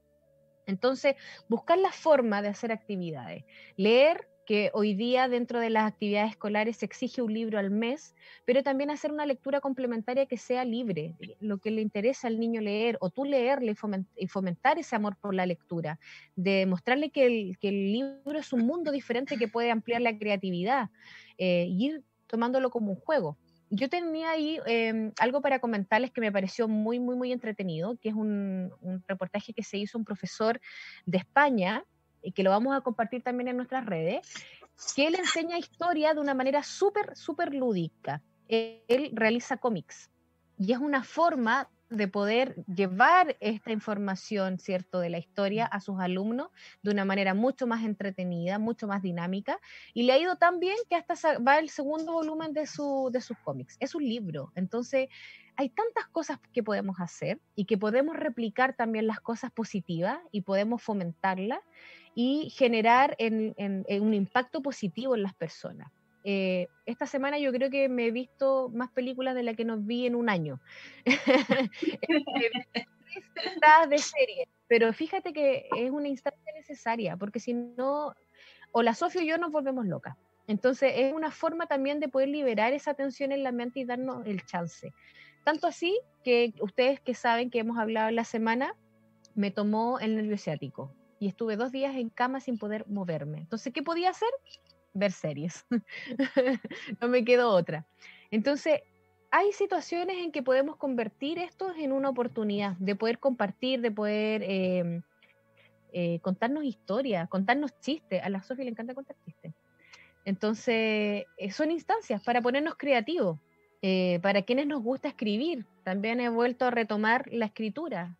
[SPEAKER 1] Entonces, buscar la forma de hacer actividades, leer que hoy día dentro de las actividades escolares se exige un libro al mes, pero también hacer una lectura complementaria que sea libre, lo que le interesa al niño leer, o tú leerle y fomentar ese amor por la lectura, de mostrarle que el, libro es un mundo diferente que puede ampliar la creatividad eh, y ir tomándolo como un juego. Yo tenía ahí em, algo para comentarles que me pareció muy, muy, muy entretenido, que es un reportaje que se hizo un profesor de España, y que lo vamos a compartir también en nuestras redes, que él enseña historia de una manera súper, súper lúdica. Él realiza cómics y es una forma de poder llevar esta información, ¿cierto?, de la historia a sus alumnos de una manera mucho más entretenida, mucho más dinámica, y le ha ido tan bien que hasta va el segundo volumen de, su, de sus cómics. Es un libro, entonces hay tantas cosas que podemos hacer y que podemos replicar también las cosas positivas y podemos fomentarlas y generar en, un impacto positivo en las personas. Eh, esta semana yo creo que me he visto más películas de las que nos vi en un año. de serie, pero fíjate que es una instancia necesaria, porque si no, o la Sofía y yo nos volvemos locas. Entonces es una forma también de poder liberar esa tensión en la mente y darnos el chance. Tanto así que ustedes que saben que hemos hablado la semana, me tomó el nervio ciático y estuve dos días en cama sin poder moverme. Entonces, ¿qué podía hacer? Ver series. no me quedó otra. Entonces, hay situaciones en que podemos convertir esto en una oportunidad de poder compartir, de poder em, eh, contarnos historias, contarnos chistes. A la Sofía le encanta contar chistes. Entonces, eh, son instancias para ponernos creativos. Eh, para quienes nos gusta escribir, también he vuelto a retomar la escritura,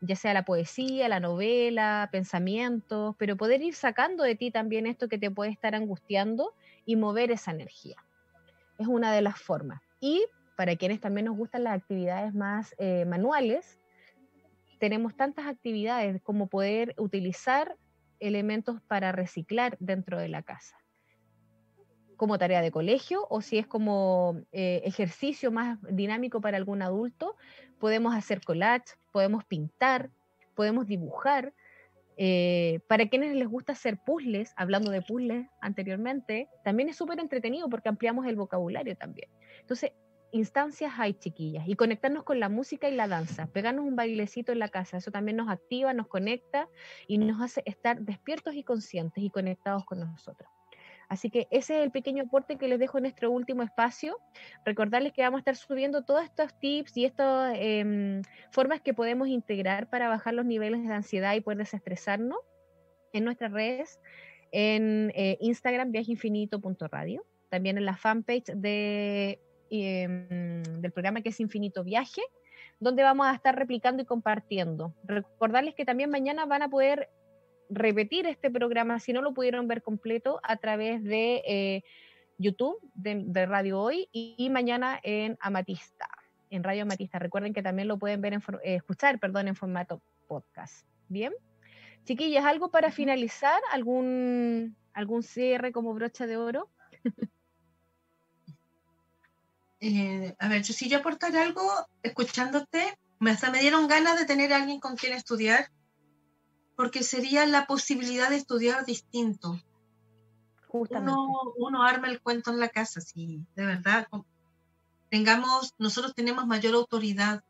[SPEAKER 1] ya sea la poesía, la novela, pensamientos, pero poder ir sacando de ti también esto que te puede estar angustiando y mover esa energía. Es una de las formas. Y para quienes también nos gustan las actividades más eh, manuales, tenemos tantas actividades como poder utilizar elementos para reciclar dentro de la casa como tarea de colegio o si es como eh, ejercicio más dinámico para algún adulto, podemos hacer collage, podemos pintar, podemos dibujar. Eh, para quienes les gusta hacer puzzles, hablando de puzzles anteriormente, también es súper entretenido porque ampliamos el vocabulario también. Entonces, instancias hay, chiquillas, y conectarnos con la música y la danza, pegarnos un bailecito en la casa, eso también nos activa, nos conecta y nos hace estar despiertos y conscientes y conectados con nosotros. Así que ese es el pequeño aporte que les dejo en nuestro último espacio. Recordarles que vamos a estar subiendo todos estos tips y estas em, formas que podemos integrar para bajar los niveles de ansiedad y poder desestresarnos en nuestras redes, en eh, Instagram, viajeinfinito.radio, también en la fanpage de, em, del programa que es Infinito Viaje, donde vamos a estar replicando y compartiendo. Recordarles que también mañana van a poder repetir este programa, si no lo pudieron ver completo, a través de eh, YouTube, de, Radio Hoy, y, mañana en Amatista, en Radio Amatista. Recuerden que también lo pueden ver en, eh, escuchar perdón, en formato podcast. Bien. Chiquillas, ¿algo para finalizar? ¿Algún, algún cierre como brocha de oro?
[SPEAKER 4] Eh, a ver, yo si yo aportar algo, escuchándote, me, hasta me dieron ganas de tener a alguien con quien estudiar porque sería la posibilidad de estudiar distinto. Uno, uno, arma el cuento en la casa, si de verdad tengamos, nosotros tenemos mayor autoridad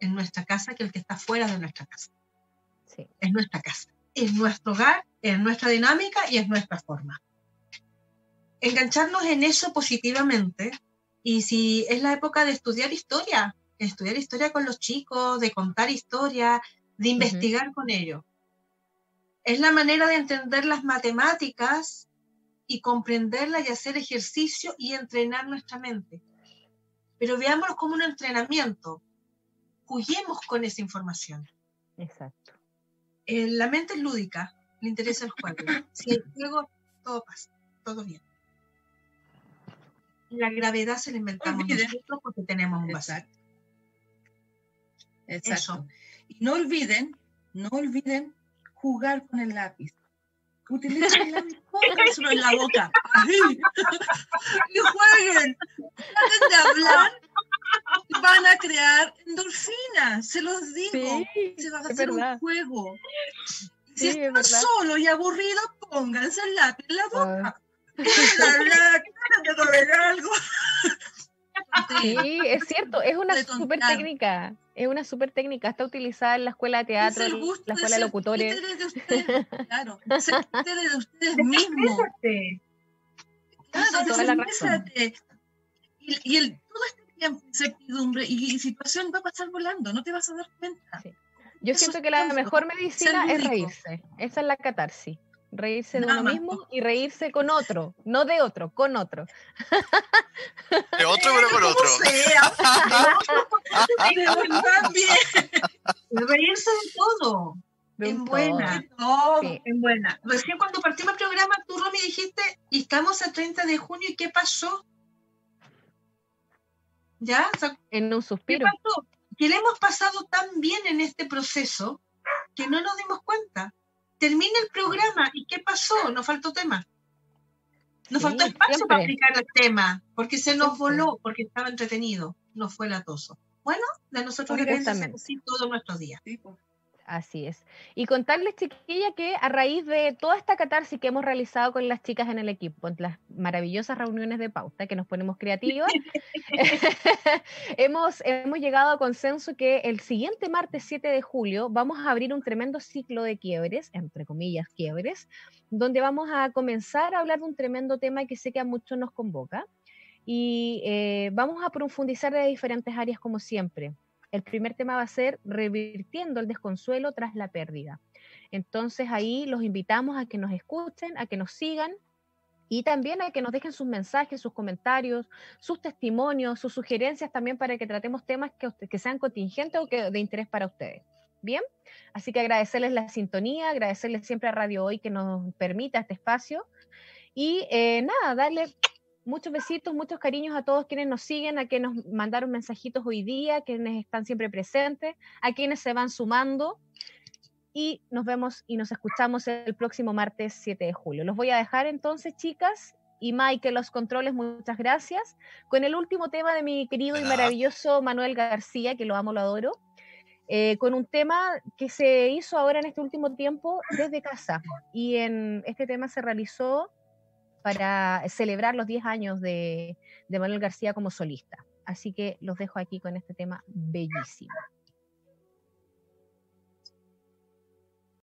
[SPEAKER 4] en nuestra casa que el que está fuera de nuestra casa. Sí. Es nuestra casa, es nuestro hogar, es nuestra dinámica y es nuestra forma. Engancharnos en eso positivamente y si es la época de estudiar historia, estudiar historia con los chicos, de contar historia, de investigar con ello. Es la manera de entender las matemáticas y comprenderlas y hacer ejercicio y entrenar nuestra mente. Pero veámoslo como un entrenamiento. Juguemos con esa información.
[SPEAKER 1] Exacto.
[SPEAKER 4] Eh, la mente es lúdica, le interesa el juego. Si el juego, todo pasa, todo bien. La gravedad se la inventamos nosotros porque tenemos un
[SPEAKER 3] Exacto. Exacto. Y no olviden, no olviden jugar con el lápiz. Utilicen el lápiz, pónganselo en la boca. y jueguen. Antes de hablar, van a crear endorfinas, se los digo. se va a hacer un juego. Si están solo y aburrido, pónganse el lápiz en la boca. Ah.
[SPEAKER 1] algo. Sí, es cierto, es una super técnica. Es una super técnica, está utilizada en la escuela de teatro, en la escuela de locutores.
[SPEAKER 3] De ustedes, claro, ser de ustedes mismos. Claro. Y, y el, todo este tiempo, incertidumbre y, situación va a pasar volando, no te vas a dar cuenta.
[SPEAKER 1] Yo siento que la mejor medicina es reírse. Esa es la catarsis reírse de uno mismo y reírse con otro, no de otro, con otro.
[SPEAKER 2] De otro, pero con otro.
[SPEAKER 4] reírse de todo. en buena, en buena. Recién cuando partimos el programa, tú, Romy, dijiste, y estamos el 30 de junio, ¿y qué pasó? ¿Ya?
[SPEAKER 1] en un suspiro.
[SPEAKER 4] Que le hemos pasado tan bien en este proceso que no nos dimos cuenta termina el programa y ¿qué pasó? Nos faltó tema. Nos faltó espacio para aplicar el tema, porque se nos voló, porque estaba entretenido, no fue latoso. Bueno, de nosotros depende así todos nuestros días.
[SPEAKER 1] Así es. Y contarles, chiquilla, que a raíz de toda esta catarsis que hemos realizado con las chicas en el equipo, en las maravillosas reuniones de pauta, que nos ponemos creativas, hemos, hemos llegado a consenso que el siguiente martes 7 de julio vamos a abrir un tremendo ciclo de quiebres, entre comillas, quiebres, donde vamos a comenzar a hablar de un tremendo tema que sé que a muchos nos convoca. Y eh, vamos a profundizar de diferentes áreas como siempre el primer tema va a ser revirtiendo el desconsuelo tras la pérdida. Entonces ahí los invitamos a que nos escuchen, a que nos sigan y también a que nos dejen sus mensajes, sus comentarios, sus testimonios, sus sugerencias también para que tratemos temas que, sean contingentes o que de interés para ustedes. Bien, así que agradecerles la sintonía, agradecerles siempre a Radio Hoy que nos permita este espacio y eh, nada, darle muchos besitos, muchos cariños a todos quienes nos siguen, a quienes nos mandaron mensajitos hoy día, quienes están siempre presentes, a quienes se van sumando. Y nos vemos y nos escuchamos el próximo martes 7 de julio. Los voy a dejar entonces, chicas. Y Mike, los controles, muchas gracias. Con el último tema de mi querido y maravilloso Manuel García, que lo amo, lo adoro. Eh, con un tema que se hizo ahora en este último tiempo desde casa. Y en este tema se realizó para celebrar los 10 años de, de Manuel García como solista. Así que los dejo aquí con este tema bellísimo.